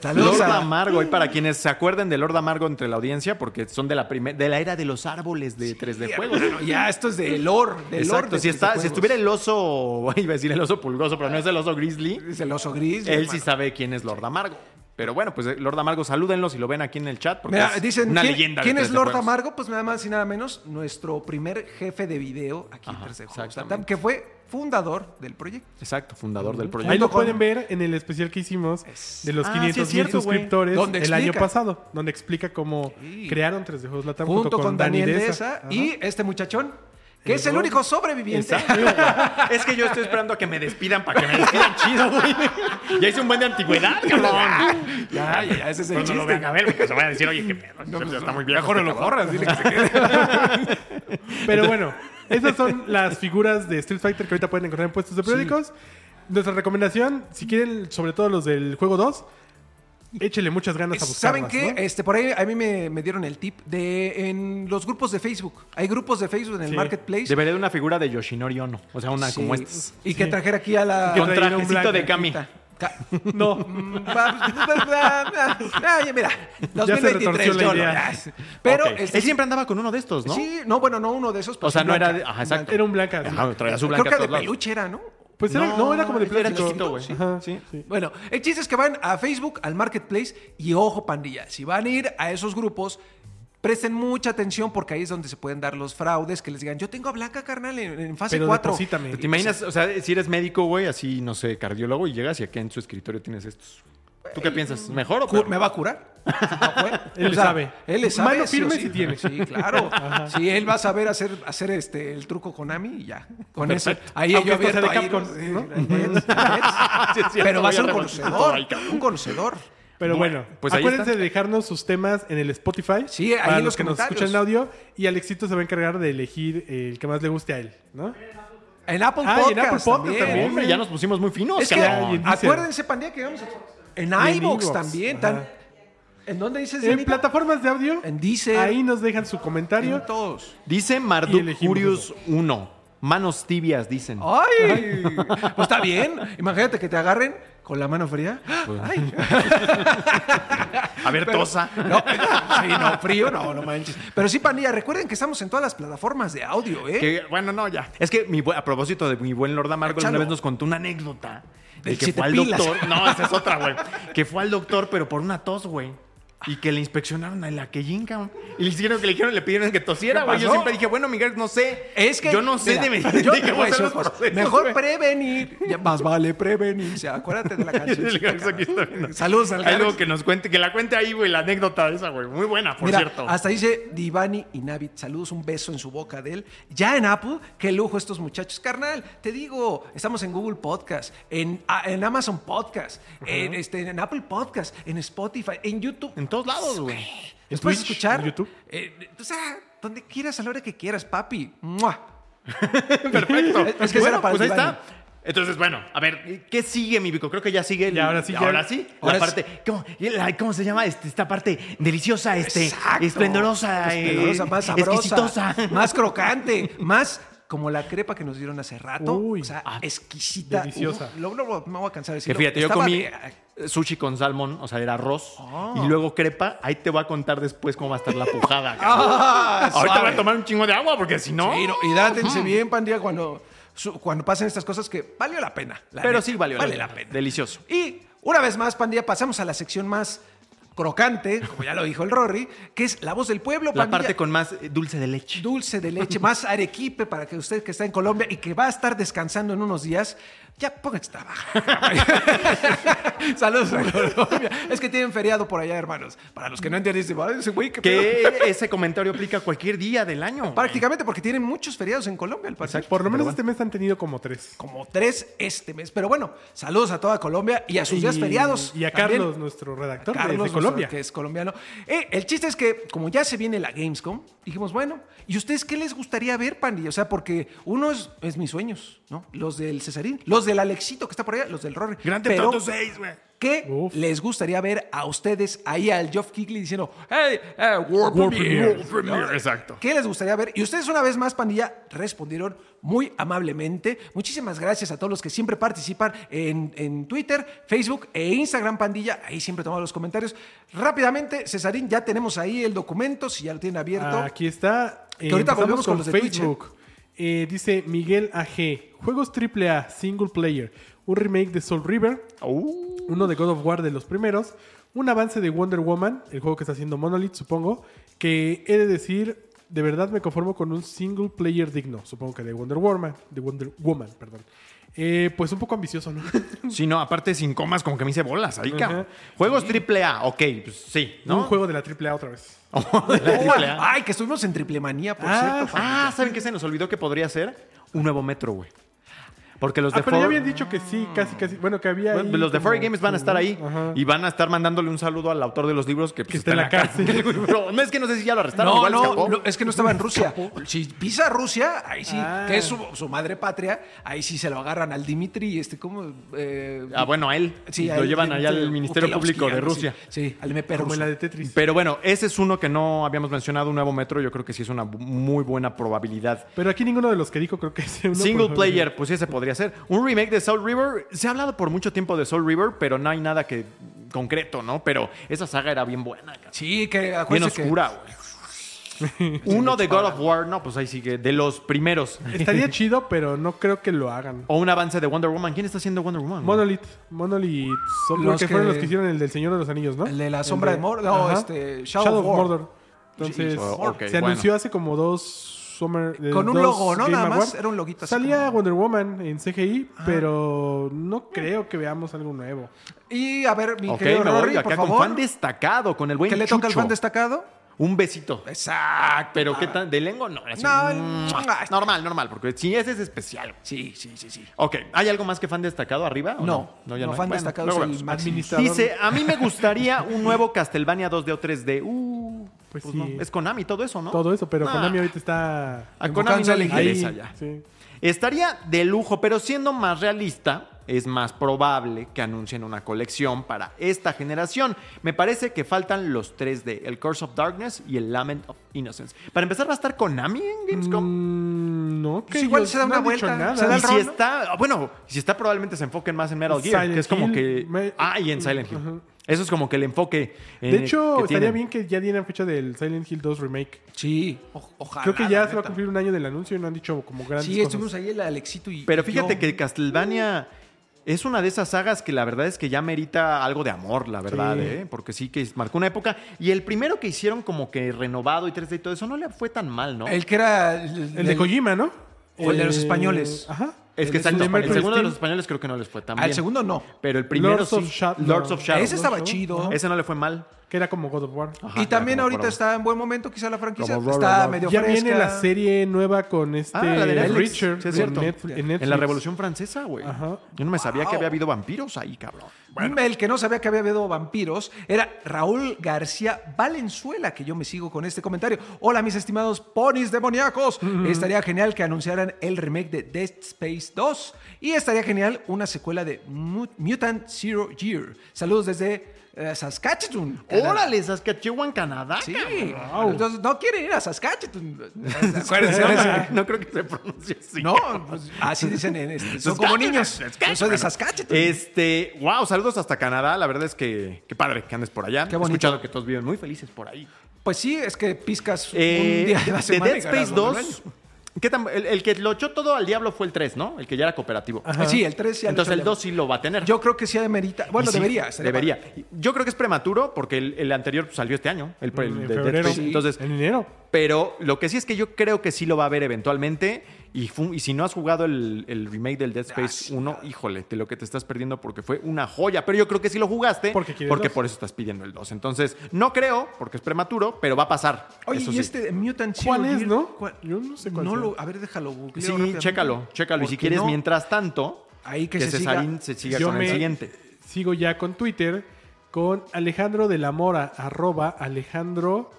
Saludos Lord a- Amargo, y para quienes se acuerden de Lord Amargo entre la audiencia, porque son de la primer, de la era de los árboles de 3D juegos. Ya, esto es de lore. De lore Exacto, de si, está, si videojuegos. estuviera el oso, iba a decir el oso pulgoso, pero no es el oso grizzly, Es el oso gris. él sí sabe quién es Lord Amargo. Pero bueno, pues eh, Lord Amargo, salúdenlo si lo ven aquí en el chat, porque Mira, es dicen, una ¿quién, leyenda. ¿quién es 3D Lord juegos. Amargo? Pues nada más y nada menos, nuestro primer jefe de video aquí Ajá, en 3D Juegos que fue fundador del proyecto. Exacto, fundador del ahí proyecto. lo con- pueden ver en el especial que hicimos de los Ah, 500 sí es mil cierto, güey. suscriptores el año pasado, donde explica cómo Sí. crearon 3D Juegos Latam Junto con, Daniel Deza. Y este muchachón, que es el único sobreviviente. Exacto. es que yo estoy esperando a que me despidan para que me despidan chido, güey. Ya hice un buen de antigüedad, cabrón. ya, ya, ya, ese es el Cuando lo vean a ver, porque se van a decir, oye, qué pedo. ya está muy bien. Mejor no lo corras, dile que se quede. Pero bueno, esas son las figuras de Street Fighter que ahorita pueden encontrar en puestos de periódicos. Nuestra recomendación, si quieren, sobre todo los del juego 2, échele muchas ganas a buscarlas. ¿Saben qué? ¿no? Este, por ahí a mí me, me dieron el tip de en los grupos de Facebook. Hay grupos de Facebook en el Sí. Marketplace. Debería de una figura de Yoshinori Ono. O sea, una Sí. como estas. Y que trajera aquí a la... Con trajecito de. Kami. No. Mm, mira, se 2023 retorció la yo no. Pero Ok. este, Él siempre andaba con uno de estos, ¿no? Sí, no, bueno, no uno de esos. O sea, sí no era blanca. de- ajá, exacto. Era un blanca. sí. Ajá, traía su Creo blanca que a de peluche era, ¿no? Pues era, no, era como de era plástico. güey. Ajá, Sí. sí. Bueno, el chiste es que van a Facebook, al Marketplace y ojo, pandilla, si van a ir a esos grupos, presten mucha atención porque ahí es donde se pueden dar los fraudes que les digan, yo tengo a Blanca, carnal, en, en fase Pero 4. deposítame. ¿Te imaginas? O sea, si eres médico, güey, así, no sé, cardiólogo, y llegas y aquí en su escritorio tienes estos. ¿Tú qué piensas? ¿Mejor o Cu- peor? ¿Me va a curar? Él sabe. Él le sabe. Mano firme sí. sí tiene. Sí, claro. Sí, él va a saber hacer, hacer este, el truco Konami y ya. Con eso. Perfecto. Ahí Aunque yo abierto de ahí, Pero va a ser un conocedor. Un conocedor. Pero bueno, pues ahí acuérdense está. de dejarnos sus temas en el Spotify. Sí, ahí para en los los que nos escuchan en audio. Y Alexito se va a encargar de elegir el que más le guste a él, ¿no? En Apple Ah, en. Apple Podcast también. también. Hombre, ya nos pusimos muy finos, Es que, acuérdense, pandilla, que vamos a... En iVoox también. Tan... ¿En dónde dices, En plataformas de audio, En ahí nos dejan su comentario. En todos. Dice Marduk Curious 1. Manos tibias, dicen. ¡Ay! Pues está bien. Imagínate que te agarren con la mano fría. ¡Ay! A ver, tosa. No, sí, no, frío, no, no manches. Pero sí, pandilla, recuerden que estamos en todas las plataformas de audio, ¿eh? Que, bueno, no, ya. Es que mi a propósito de mi buen Lord Amargo, una vez nos contó una anécdota. De que fue al pilas. doctor. No, esa es otra, güey. Que fue al doctor, pero por una tos, güey. Y que le inspeccionaron a la aquellín, cabrón. Y le hicieron que le dijeron, le pidieron que tosiera, ¿Qué güey. Yo siempre dije, bueno, Miguel, no sé. Es que. Yo no sé mira, de medicina. yo de procesos, Mejor prevenir. Ya más vale prevenir. O sea, acuérdate de la canción. Saludos al Algo que nos cuente, que la cuente ahí, güey, la anécdota esa, güey. Muy buena, por Mira, cierto. hasta dice Divani y Navit, saludos, un beso en su boca de él. Ya en Apple, qué lujo estos muchachos. Carnal, te digo, estamos en Google Podcast, en, a- en Amazon Podcast, en, este, en Apple Podcast, en Spotify, en YouTube. En todos lados, güey. Nos puedes Twitch, escuchar. en YouTube. eh, o sea, donde quieras, a la hora que quieras, papi. ¡Mua! Perfecto. Es- es que bueno, era para pues ahí está. Entonces, bueno, a ver, ¿qué sigue, mi Vico? Creo que ya sigue. el- Y ahora sí, ya- Ahora sí. ahora la es- parte. ¿cómo, y la- ¿Cómo se llama? Este, esta parte deliciosa, este. Exacto. Esplendorosa. eh, Esplendorosa, más sabrosa, exquisitosa. más crocante, más como la crepa que nos dieron hace rato. Uy. o sea, Ah, exquisita. deliciosa. Uf, me voy a cansar de Que decirlo. fíjate, yo comí de- sushi con salmón, o sea, era arroz. Ah. Y luego crepa. Ahí te voy a contar después cómo va a estar la pujada. Ah, Ahorita voy a tomar un chingo de agua porque si no. Sí, no, hidrátense bien, pandilla, cuando, su- cuando pasen estas cosas que valió la pena. la Pero neta, sí valió vale la la pena. pena. Delicioso. Y una vez más, pandilla, pasamos a la sección más crocante, como ya lo dijo el Rory, que es la voz del pueblo, La pandilla. parte con más eh, dulce de leche. dulce de leche, más arequipe para que usted que está en Colombia y que va a estar descansando en unos días, ya pónganse a trabajar. Saludos a Colombia. Es que tienen feriado por allá, hermanos. Para los que no entienden, dicen, "Ay, ese güey, qué pedo?". Que ese comentario aplica cualquier día del año. Prácticamente porque tienen muchos feriados en Colombia, al parecer. Por lo menos Pero este mes han tenido como tres. Como tres este mes. Pero bueno, saludos a toda Colombia y a sus días feriados. Y a también. Carlos, nuestro redactor de- Carlos, de, nuestro- Colombia. que es colombiano. Eh, el chiste es que, como ya se viene la Gamescom, dijimos, bueno, ¿y ustedes qué les gustaría ver, Pandi? O sea, porque uno es, es mis sueños, ¿no? Los del Cesarín, los del Alexito que está por allá, los del Rory. Grand Pero, Theft Auto 6, güey. ¿Qué Uf. les gustaría ver a ustedes ahí al Geoff Keighley diciendo, hey, eh, World, World Premiere", World exacto. ¿Qué les gustaría ver? Y ustedes una vez más, pandilla, respondieron muy amablemente. Muchísimas gracias a todos los que siempre participan en, en Twitter, Facebook e Instagram, pandilla. Ahí siempre tomamos los comentarios. Rápidamente, Cesarín, ya tenemos ahí el documento, si ya lo tienen abierto. Aquí está. Que ahorita volvemos con los de Twitch, ¿eh? Dice Miguel AG. Juegos AAA, single player. Un remake de Soul River. Uh, Uno de God of War de los primeros. Un avance de Wonder Woman, el juego que está haciendo Monolith, supongo. Que he de decir, de verdad me conformo con un single player digno. Supongo que de Wonder Woman. De Wonder Woman, perdón. Eh, pues un poco ambicioso, ¿no? Sí, no, aparte sin comas, como que me hice bolas ahí, cabrón. Juegos triple A, ok, pues sí, ¿no? Un juego de la AAA otra vez. de la triple A. Ay, que estuvimos en triple manía, por Ah, cierto. Ah, ¿saben qué se nos olvidó que podría ser? Un nuevo metro, güey. Porque los de Ah, pero ya habían dicho que sí, casi, casi. Bueno, que había. bueno, ahí los de como- Furry Games van a estar ahí Ajá. y van a estar mandándole un saludo al autor de los libros que, pues, Que está en la cárcel. no es que no sé si ya lo arrestaron, No, igual no, escapó. no, es que no estaba en Rusia. Si pisa Rusia, ahí sí, Ah. que es su, su madre patria, ahí sí se lo agarran al Dimitri, este, ¿cómo? Eh, Ah, bueno, a él. sí, lo al llevan allá al Ministerio Público de. Rusia. Sí, al MP Como la de Tetris. Pero bueno, ese es uno que no habíamos mencionado, un nuevo metro. Yo creo que sí es una muy buena probabilidad. Pero aquí ninguno de los que dijo creo que es uno. Single player, pues ese podría ser. Un remake de Soul River. Se ha hablado por mucho tiempo de Soul River, pero no hay nada que concreto, ¿no? Pero esa saga era bien buena. cabrón. Sí, que Bien oscura, güey. Uno de God of War, no, pues ahí sigue. De los primeros. Estaría chido, pero no creo que lo hagan. O un avance de Wonder Woman. ¿Quién está haciendo Wonder Woman? Monolith. Monolith. Son Los que fueron los que hicieron el del Señor de los Anillos, ¿no? El de la sombra de Mordor, no, este, Shadow of War. Mordor. Entonces, oh, se bueno. anunció hace como dos Summer. eh, Con un logo, ¿no? Game Nada más, Awards. era un loguito así Salía como- Wonder Woman en CGI, pero no creo que veamos algo nuevo. Y a ver, mi Ok, querido me voy Rory, acá por con favor. fan destacado, con el buen ¿Qué le toca al fan destacado? Un besito. Exacto. Pero ¿qué tal? ¿De lengua? No. así, No, mm, ah, normal, normal, porque si ese es especial. Sí, sí, sí, sí. Ok, ¿hay algo más que fan destacado arriba? o No, no, ya no, no. fan Bueno, destacado luego es el. Administrador. Dice, a mí me gustaría un nuevo Castlevania 2D o 3D. Uh, Pues Pues sí. no. Es Konami todo eso, ¿no? Todo eso, pero Ah, Konami ahorita está A Konami no le interesa ahí. ya. Sí. Estaría de lujo, pero siendo más realista, es más probable que anuncien una colección para esta generación. Me parece que faltan los 3D, el Curse of Darkness y el Lament of Innocence. Para empezar, ¿va a estar Konami en Gamescom? Mm, no, que Pues igual ellos se da no una vuelta, nada. se da y si está, bueno, si está probablemente se enfoquen más en Metal Gear, Silent que es como Hill, que... me- Ah, y en Silent Hill. Eso es como que el enfoque eh, De hecho, que estaría tienen. bien que ya dieran fecha del Silent Hill 2 Remake. Sí, o- ojalá. Creo que ya se va a cumplir un año del anuncio y no han dicho como grandes Sí, cosas. estuvimos ahí el Alexito y. Pero fíjate yo. que Castlevania es una de esas sagas que la verdad es que ya merita algo de amor, la verdad, Sí. ¿eh? Porque sí que marcó una época. Y el primero que hicieron como que renovado y 3D y todo eso no le fue tan mal, ¿no? El que era. El, El de Kojima, ¿no? O el de los Eh, españoles. Ajá. Es que el exacto, Mercury el segundo de los españoles creo que no les fue tan Al bien. segundo no. Pero el primero Lords sí. of Shadow. Lords of Shadow. Ese estaba chido. Ese no le fue mal. Que era como God of War. Ajá, y también ahorita está en buen momento, quizá la franquicia. Como está medio Ya fresca. viene la serie nueva con este Ah, la de Netflix. Richard Sí, es en cierto. Netflix- en Netflix. En la Revolución Francesa, güey. Ajá. Yo no me sabía que había habido vampiros ahí, cabrón. El que no sabía que había habido vampiros era Raúl García Valenzuela, que yo me sigo con este comentario. Hola, mis estimados ponis demoníacos. Estaría genial que anunciaran el remake de Dead Space 2 y estaría genial una secuela de Mu- Mutant Zero Year. Saludos desde eh, Saskatchewan. ¡Órale, Saskatchewan, Canadá! Sí, cabrón! entonces no quieren ir a Saskatchewan. Acuérdense de no creo que se pronuncie así. No, pues, así dicen en este. Son como niños. Yo soy de Saskatchewan. Este, wow, saludos hasta Canadá. La verdad es que qué padre que andes por allá. Qué He escuchado que todos viven muy felices por ahí. Pues sí, es que piscas Eh, un día de la de semana. Dead y ganas Space los 2, ¿qué tan- el, el que lo echó todo al diablo fue el 3, ¿no? El que ya era cooperativo. Ah, Sí, el 3 ya Entonces el echó 2 sí lo va a tener. Yo creo que sí amerita. Bueno, sí, debería. Debería. Yo creo que es prematuro porque el, el anterior salió este año, el, el En de febrero. Entonces, En enero. pero lo que sí es que yo creo que sí lo va a ver eventualmente. Y, si no has jugado el, el remake del Dead Space sí, 1, híjole, de lo que te estás perdiendo porque fue una joya. Pero yo creo que sí lo jugaste Porque porque por eso estás pidiendo el 2. Entonces, no creo, porque es prematuro, pero va a pasar. Oye, Eso y sí. este Mutant Zero ¿Cuál es, no? cuál- Yo no sé cuál No lo, a ver, déjalo Sí, chécalo, chécalo. Y si quieres, no- mientras tanto, Ahí que se Cesarín siga. se siga Yo con el me siguiente. sigo ya con Twitter con Alejandro de la Mora, arroba Alejandro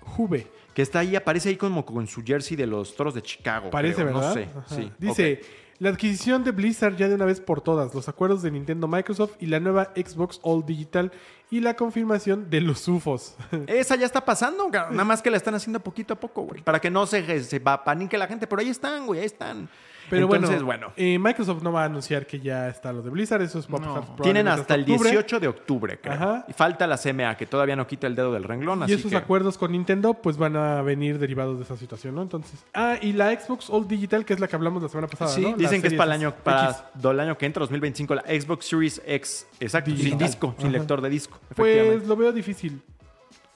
Juve. Que está ahí, aparece ahí como con su jersey de los toros de Chicago. Parece, creo, ¿verdad? No sé. Sí. Dice, la adquisición de Blizzard ya de una vez por todas, los acuerdos de Nintendo Microsoft y la nueva Xbox All Digital y la confirmación de los UFOs. Esa ya está pasando, nada más que la están haciendo poquito a poco, güey. Para que no se, se panique la gente, pero ahí están, güey, ahí están. Pero Entonces, bueno, bueno. eh, Microsoft no va a anunciar que ya está lo de Blizzard, eso es va a pasar probablemente Tienen hasta el octubre. 18 de octubre, creo. Ajá. Y falta la CMA, que todavía no quita el dedo del renglón, Y así esos que... acuerdos con Nintendo pues van a venir derivados de esa situación, ¿no? Entonces. Ah, y la Xbox All Digital, que es la que hablamos la semana pasada, Sí, ¿no? La Dicen que es para el año, para el año que entra, 2025, la Xbox Series X. Exacto, sin disco, sin lector de disco. Pues lo veo difícil.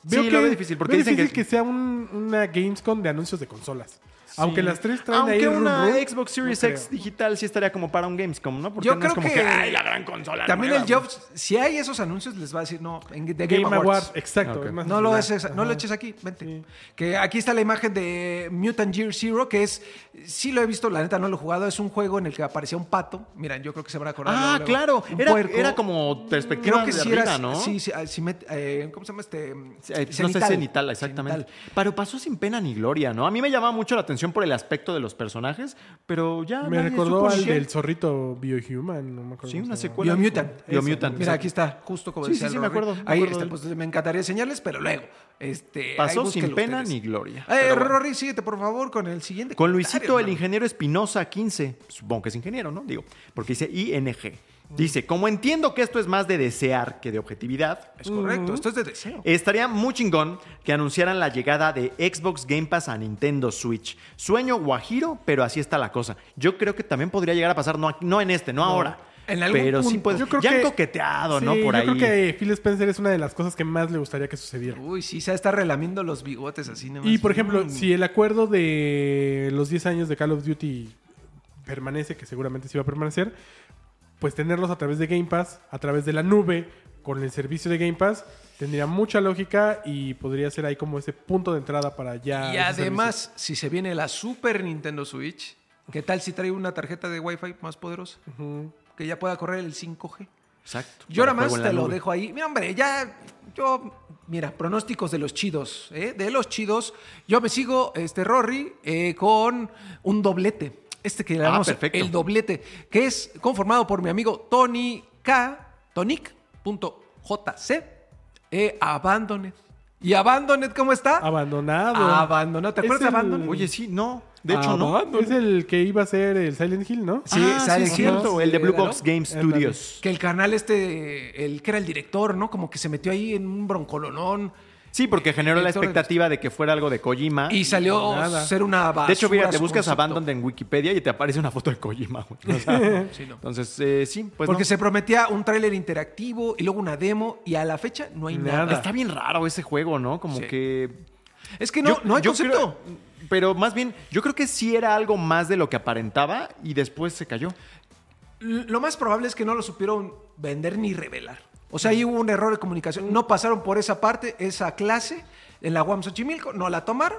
Sí, lo veo difícil, porque veo dicen difícil que- que... sea un- una Gamescom de anuncios de consolas. Aunque las tres traen Aunque ahí el una rum rum, Xbox Series no X digital sí estaría como para un Gamescom, ¿no? Porque Yo no creo es como que- que, ¡ay, la gran consola! También nueva". el Jobs, si hay esos anuncios, les va a decir, no, en de Game, Game Awards. Awards, exacto. No lo, haces, no lo eches aquí, vente. Sí. Que aquí está la imagen de Mutant Year Zero, que es, sí lo he visto, la neta no lo he jugado, es un juego en el que aparecía un pato. Miren, yo creo que se van a acordar. Ah, luego, claro. Era, era como perspectiva Creo que de sí arriba, era, ¿no? sí, sí, ah, sí met- eh, ¿cómo se llama este? Eh, No sé, cenital, exactamente. Cenital. Pero pasó sin pena ni gloria, ¿no? A mí me llamaba mucho la atención por el aspecto de los personajes, pero ya. Me nadie recordó supo al del zorrito Biohuman, no me acuerdo. Sí, una secuela. Biomutant. Biomutant. Mira, aquí está, justo como Sí, decía sí, sí, me acuerdo, me Ahí acuerdo está, pues me encantaría enseñarles, pero luego. Este, Pasó ahí sin pena ustedes. ni gloria. Eh, bueno. Rory, síguete por favor con el siguiente. Con Luisito, el ingeniero Espinosa 15. Supongo que es ingeniero, ¿no? Digo, porque dice ING. Dice, como entiendo que esto es más de desear que de objetividad, Es correcto, esto es de deseo. Estaría muy chingón que anunciaran la llegada de Xbox Game Pass a Nintendo Switch. Sueño guajiro, pero así está la cosa. Yo creo que también podría llegar a pasar, no, no en este, no, ahora. En algún pero sí, pues, Yo creo ya han que- coqueteado, ¿no? Por yo ahí. creo que Phil Spencer es una de las cosas que más le gustaría que sucediera. Uy, sí, se está relamiendo los bigotes así. nada Y por ejemplo, Mm. si el acuerdo de los 10 años de Call of Duty permanece, que seguramente sí va a permanecer, pues tenerlos a través de Game Pass, a través de la nube, con el servicio de Game Pass, tendría mucha lógica y podría ser ahí como ese punto de entrada para ya. Y además, si se viene la Super Nintendo Switch, ¿qué tal si trae una tarjeta de Wi-Fi más poderosa? Que ya pueda correr el 5G. Exacto. Yo nada más te lo nube. dejo ahí. Mira, hombre, ya Yo, mira, pronósticos de los chidos, ¿eh? De los chidos. Yo me sigo, este, Rory, eh, con un doblete. Este que le Ah, llamamos el doblete, que es conformado por mi amigo Tony K, tonic.jc, eh, Abandoned. ¿Y Abandoned cómo está? Abandonado. Abandonado. ¿Te acuerdas de Abandoned? Oye, sí, no. De hecho, no. Abandoned. Es el que iba a ser el Silent Hill, ¿no? Sí, ah, Silent sí, Hill. cierto. El de Blue. Box Game. Studios. Que el canal este, el que era el director, ¿no? Como que se metió ahí en un broncolonón. Sí, porque generó la expectativa de que fuera algo de Kojima. Y salió a ser una basura. de hecho, fíjate, su buscas concepto. Abandoned en Wikipedia y te aparece una foto de Kojima. güey. O sea, Sí, no. Entonces, eh, sí, pues Porque no. se prometía un tráiler interactivo y luego una demo y a la fecha no hay nada. Nada. Está bien raro ese juego, ¿no? Como Sí. que... Es que no, Yo- no hay yo concepto. creo- pero más bien, yo creo que sí era algo más de lo que aparentaba y después se cayó. Lo más probable es que no lo supieron vender ni revelar. O sea, ahí hubo un error de comunicación. No pasaron por esa parte, esa clase en la UAM Xochimilco, no la tomaron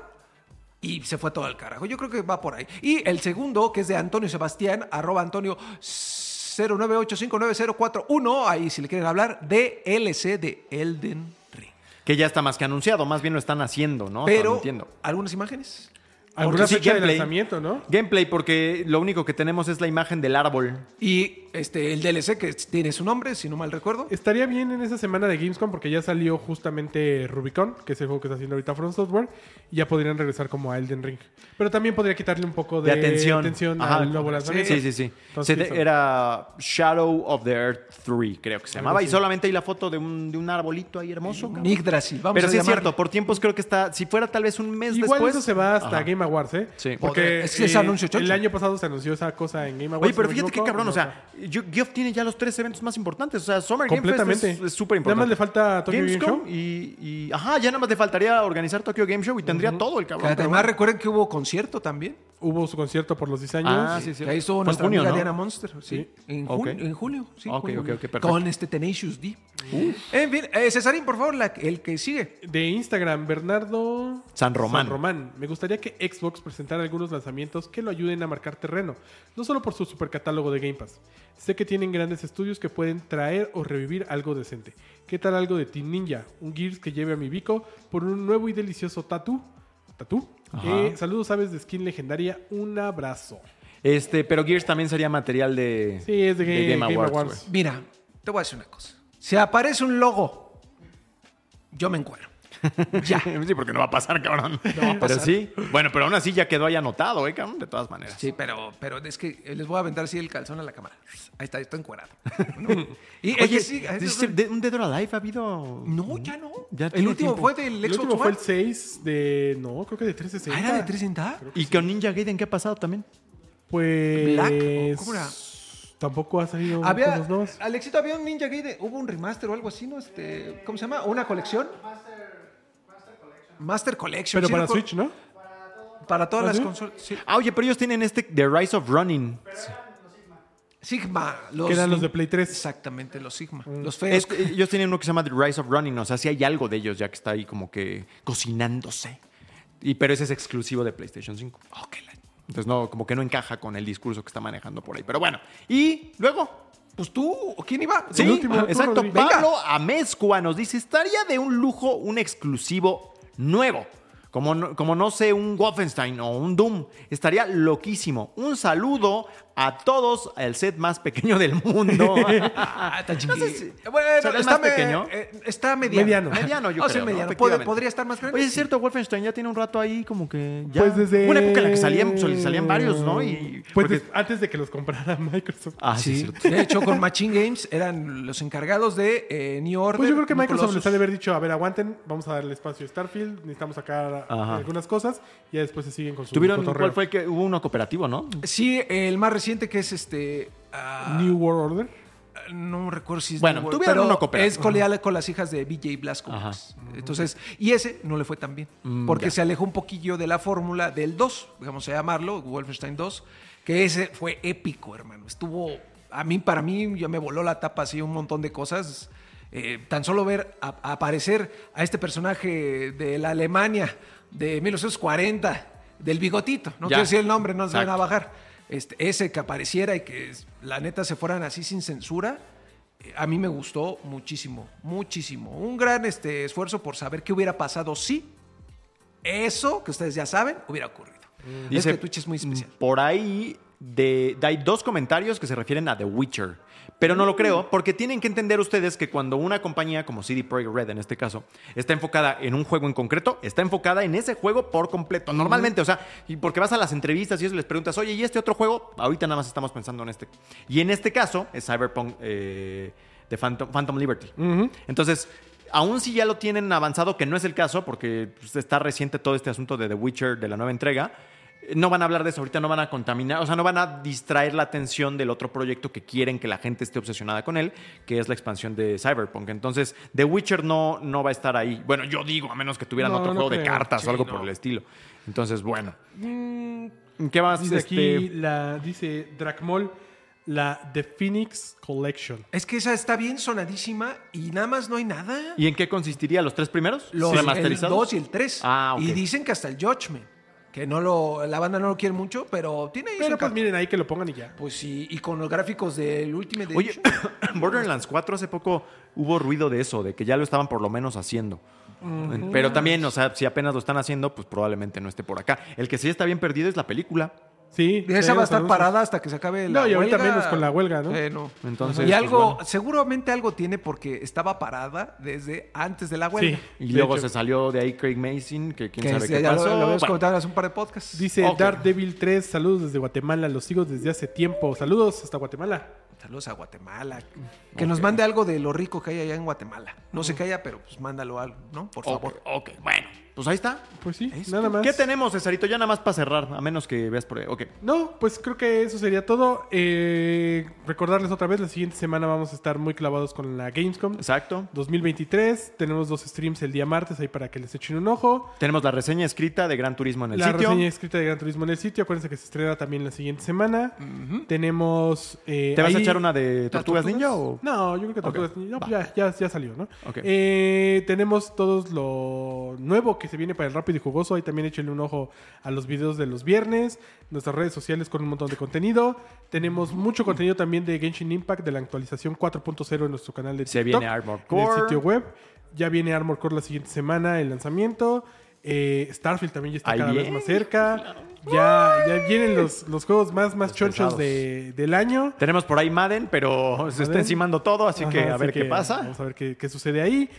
y se fue todo al carajo. Yo creo que va por ahí. Y el segundo, que es de Antonio Sebastián, arroba Antonio 09859041, ahí si le quieren hablar, DLC de Elden Ring. Que ya está más que anunciado, más bien lo están haciendo, ¿no? Pero. ¿algunas imágenes? Alguna sí, fecha de gameplay. lanzamiento, ¿no? Gameplay, porque lo único que tenemos es la imagen del árbol. Y este, el DLC que tiene su nombre, si no mal recuerdo. Estaría bien en esa semana de Gamescom porque ya salió justamente Rubicon, que es el juego que está haciendo ahorita From Software, y ya podrían regresar como a Elden Ring. Pero también podría quitarle un poco de, De atención. Ajá. al nuevo lanzamiento. Sí, sí, sí. Entonces, Se sí, te- era Shadow of the Earth 3, creo que se llamaba. Y solamente hay la foto de un, de un arbolito ahí hermoso. Yggdrasil, vamos Pero a sí es cierto, por tiempos creo que está. Si fuera tal vez un mes Igual después. eso se va hasta Ajá. Game Awards, ¿eh? Sí. Porque es que ese anuncio chocho. el año pasado se anunció esa cosa en Game Awards. Oye, pero si fíjate qué cabrón, o sea, Geoff tiene ya los tres eventos más importantes. O sea, Summer Game Fest Completamente. es- súper Nada importante. más le falta Tokyo Game Show. Y, y- Ajá, ya nada más le faltaría organizar Tokyo Game Show y tendría todo el cabrón. pero además recuerden que hubo concierto también. Hubo su concierto por los 10 años. Ah, sí, sí. Que ahí estuvo nuestra junio, amiga ¿no? Diana Monster. Sí. En, Ok. junio, en julio. Sí, Ok, julio. ok, ok, perfecto. Con este Tenacious D. En fin, eh, Cesarín, por favor, la- el que sigue. De Instagram, Bernardo San Román. San Román. Me gustaría que Xbox presentara algunos lanzamientos que lo ayuden a marcar terreno, no solo por su supercatálogo de Game Pass. Sé que tienen grandes estudios que pueden traer o revivir algo decente. ¿Qué tal algo de Team Ninja? Un Gears que lleve a mi bico por un nuevo y delicioso tatu. ¿Tatu? Ajá. Eh, saludos, aves de skin legendaria. Un abrazo. Este, pero Gears también sería material de, Sí, es de Game- Game Awards. güey. Mira, te voy a decir una cosa. Si aparece un logo, yo me encuentro. Ya. Sí, porque no va a pasar, cabrón. va a Pero pasar. sí. Bueno, pero aún así ya quedó ahí anotado, ¿eh, cabrón? De todas maneras. Sí, pero, pero es que eh, les voy a aventar así el calzón a la cámara. Ahí está, estoy encuerado. ¿No? Y el Oye, sí- ¿dice de- ¿un Dead or Alive ha habido? No, ya no. Ya el último tiempo. fue del El Xbox último fue el 6 de... No, creo que de 360. Ah, ¿era de 360? ¿Y con Ninja Gaiden qué ha pasado también? Pues... Black, ¿o cómo era? Tampoco ha salido Había, cosas nuevas. Alexito, había un Ninja Gaiden, hubo un remaster o algo así, ¿no? Este, ¿Cómo se llama? ¿Una colección? Master Collection. Pero sí, para Switch, ¿no? Para todas ¿Ah, las sí? consolas. sí. Ah, oye, pero ellos tienen este The Rise of Running. Sigma. Los, Que eran los de Play 3. Exactamente, los Sigma. Mm. Los feos. Este, ellos tienen uno que se llama The Rise of Running. O sea, sí hay algo de ellos ya que está ahí como que cocinándose. Y, pero ese es exclusivo de PlayStation 5. Oh, qué la- Entonces, no, como que no encaja con el discurso que está manejando por ahí. Pero bueno. Y luego, Pues tú, ¿o ¿quién iba? Sí, El último, tú, exacto. Pablo Amezcua nos dice, estaría de un lujo un exclusivo nuevo. Como no, como no sé, un Wolfenstein o un Doom. Estaría loquísimo. Un saludo a todos, el set más pequeño del mundo. Ah, está chiquito. sé si- bueno, ¿será el está, más me- pequeño? eh, está mediano. Mediano. mediano, yo Ah, sí, creo. ¿no? mediano. Pod- ¿Podría estar más grande? Oye, es Sí. cierto, Wolfenstein ya tiene un rato ahí como que ya... Pues desde... Una época en la que salían, sol- salían varios, ¿no? Y... Pues porque- antes de que los comprara Microsoft. Ah, sí, es Sí, cierto. de hecho, con Machine Games eran los encargados de eh, New Order. Pues yo creo que Microsoft Colossus. les ha de haber dicho, a ver, aguanten, vamos a darle espacio a Starfield, necesitamos sacar Ajá. algunas cosas, y ya después se siguen con su Tuvieron, cotorreo. ¿cuál fue el que hubo uno cooperativo, no? Sí, el más reciente que es este. ah, New World Order. no recuerdo si es Bueno, New World, tuvieron pero uno cooperativo. Es coleal con las hijas de BJ Blazkowicz. Entonces, y ese no le fue tan bien. Mm, porque ya. se alejó un poquillo de la fórmula del 2, vamos a llamarlo, Wolfenstein 2, que ese fue épico, hermano. Estuvo, a mí, para mí, ya me voló la tapa así un montón de cosas. Eh, tan solo ver a- a aparecer a este personaje de la Alemania de 1940, del bigotito, no Ya. quiero decir el nombre, no se van a Exacto. bajar. Este, ese que apareciera y que es- la neta se fueran así sin censura, a mí me gustó muchísimo, muchísimo. Un gran este, esfuerzo por saber qué hubiera pasado si eso, que ustedes ya saben, hubiera ocurrido. es Dice, que Twitch es muy especial. Por ahí de, de- hay dos comentarios que se refieren a The Witcher. Pero no lo creo, porque tienen que entender ustedes que cuando una compañía como CD Projekt Red en este caso está enfocada en un juego en concreto, está enfocada en ese juego por completo. Normalmente, o sea, y porque vas a las entrevistas y eso les preguntas, oye, ¿y este otro juego? Ahorita nada más estamos pensando en este. Y en este caso es Cyberpunk eh, de Phantom, Phantom Liberty. Entonces, aún si ya lo tienen avanzado, que no es el caso, porque pues, está reciente todo este asunto de The Witcher de la nueva entrega, no van a hablar de eso ahorita, no van a contaminar, o sea, no van a distraer la atención del otro proyecto que quieren que la gente esté obsesionada con él, que es la expansión de Cyberpunk. Entonces, The Witcher no, no va a estar ahí. Bueno, yo digo, a menos que tuvieran No, otro no juego de cartas Sí, o algo no. por el estilo. Entonces, bueno. ¿Qué más? Dice este, aquí, la, dice Dracmol, la The Phoenix Collection. Es que esa está bien sonadísima y nada más no hay nada. ¿Y en qué consistiría? ¿Los tres primeros? Los, el remasterizados? 2 y el 3. Ah, ok. Y dicen que hasta el Judgment. Que no lo, la banda no lo quiere mucho, pero tiene ahí su Pero pues miren ahí que lo pongan y ya. Pues sí, y con los gráficos del Ultimate Oye. Borderlands 4 hace poco hubo ruido de eso, de que ya lo estaban por lo menos haciendo. Pero también, o sea, si apenas lo están haciendo, pues probablemente no esté por acá. El que sí está bien perdido es la película. Sí. Y esa sí, va a estar anuncios. parada hasta que se acabe la No, y ahorita huelga. menos con la huelga, ¿no? No. Entonces, y pues, algo, bueno. seguramente algo tiene porque estaba parada desde antes de la huelga. Sí. Y luego hecho. se salió de ahí Craig Mason, que quién Que sabe qué ya lo- pasó. lo, habíamos Bueno, comentado hace un par de podcasts. Dice Ok. Daredevil 3, saludos desde Guatemala, los sigo desde hace tiempo. Saludos hasta Guatemala. Saludos a Guatemala. Que nos mande algo de lo rico que hay allá en Guatemala. No sé qué haya, pero pues mándalo algo, ¿no? Por favor. ok, bueno, pues ahí está. Pues sí, Es- nada más. ¿Qué tenemos, Cesarito? Ya nada más para cerrar, a menos que veas por ahí. Ok. No, pues creo que eso sería todo. Eh, recordarles otra vez, la siguiente semana vamos a estar muy clavados con la Gamescom Exacto. 2023. Tenemos dos streams el día martes ahí para que les echen un ojo. Tenemos la reseña escrita de Gran Turismo en el la sitio. reseña escrita de Gran Turismo en el sitio. Acuérdense que se estrena también la siguiente semana. Tenemos... eh, ¿Te vas a echar una de Tortugas? Ninja o...? No, yo creo que Tortugas Ninja- no, ya, ya, ya salió, ¿no? Ok. Eh, tenemos todos lo nuevo que se viene para el Rápido y Jugoso. Ahí también échenle un ojo a los videos de los viernes. Nuestras redes sociales con un montón de contenido. Tenemos mucho contenido también de Genshin Impact, de la actualización 4.0 en nuestro canal de Se TikTok. viene Armored en el Core. sitio web. Ya viene Armor Core la siguiente semana, el lanzamiento. Eh, Starfield también ya está cada vez más cerca. Ya, ya vienen los, los juegos más, más Los chonchos de- del año. Tenemos por ahí Madden, pero se está encimando todo, así que a así ver qué pasa. Vamos a ver qué, qué sucede ahí.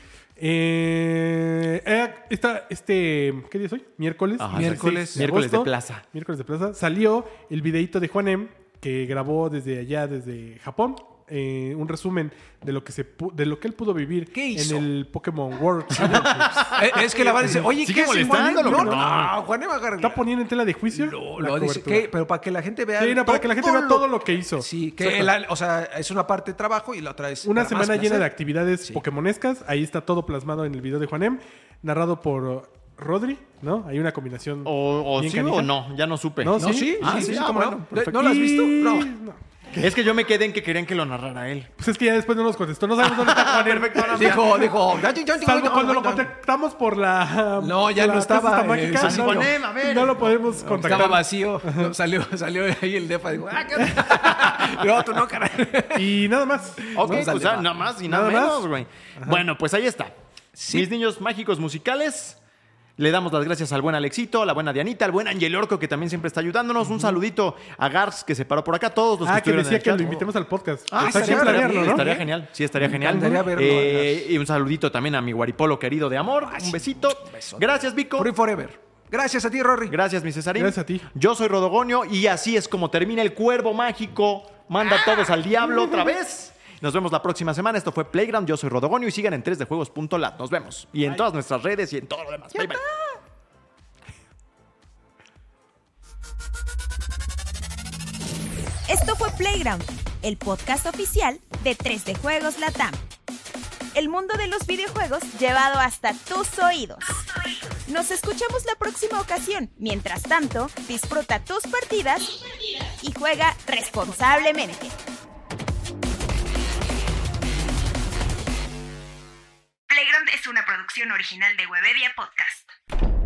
Eh, eh, está este, ¿qué día es hoy? Miércoles. Ajá, Miércoles. seis Miércoles de plaza. Miércoles de plaza. Salió el videíto de Juanem que grabó desde allá, desde Japón. Eh, un resumen de lo que se de lo que él pudo vivir ¿Qué hizo? en el Pokémon World Championships. Eh, es que la banda dice, oye, Sigue ¿qué es molestándolo, Juanem? No, no. no, Juanem agarra- Está poniendo en tela de juicio. Lo- la lo dice, cobertura. ¿qué? Pero para que la gente vea. Sí, no, para que la gente vea todo lo que hizo. Sí, que o sea, es una parte de trabajo y la otra es. Una semana llena placer. de actividades Sí. pokémonescas. Ahí está todo plasmado en el video de Juanem, narrado por Rodri, ¿no? Hay una combinación. O, sí canija. o no, ya no supe. No, No, sí, Ah, sí, sí, sí, ah, bueno, no. perfecto. ¿No lo has visto? No. no. Es que yo me quedé en que querían que lo narrara él. Pues es que ya después no nos contestó. No sabemos dónde está Juanem. Dijo, dijo. Salvo cuando lo contactamos por la. No, ya la no estaba, eh, mágica, sí, sí, no, Juanem, a ver. no lo podemos contactar. Estaba vacío. No, salió, salió ahí el depa. Dijo, ah, ¿qué? No, tú no, caray. Y nada más. Ok, No, pues ah, nada más y nada, Nada más. menos, güey. Bueno, pues ahí está. Mis niños mágicos musicales. Le damos las gracias al buen Alexito, a la buena Dianita, al buen Angel Orco, que también siempre está ayudándonos. Un saludito a Gars, que se paró por acá. Todos los Ah, que estuvieron en decía que lo invitemos al podcast. Ah, estaría, que estaría- ¿no? estaría genial. Sí, estaría genial. verlo, Eh, y un saludito también a mi guaripolo querido de amor. Un besito. besote. Gracias, Vico. Free Forever. Gracias a ti, Rory. Gracias, mi Cesarín. Gracias a ti. Yo soy Rodogonio y así es como termina el cuervo mágico. Manda a todos al diablo otra vez. Nos vemos la próxima semana. Esto fue Playground. Yo soy Rodogonio y sigan en 3dejuegos.lat. Nos vemos. Y en todas nuestras redes y en todo lo demás. Bye, bye. Esto fue Playground, el podcast oficial de 3D Juegos Latam. El mundo de los videojuegos llevado hasta tus oídos. Nos escuchamos la próxima ocasión. Mientras tanto, disfruta tus partidas y juega responsablemente. Es una producción original de Webedia Podcast.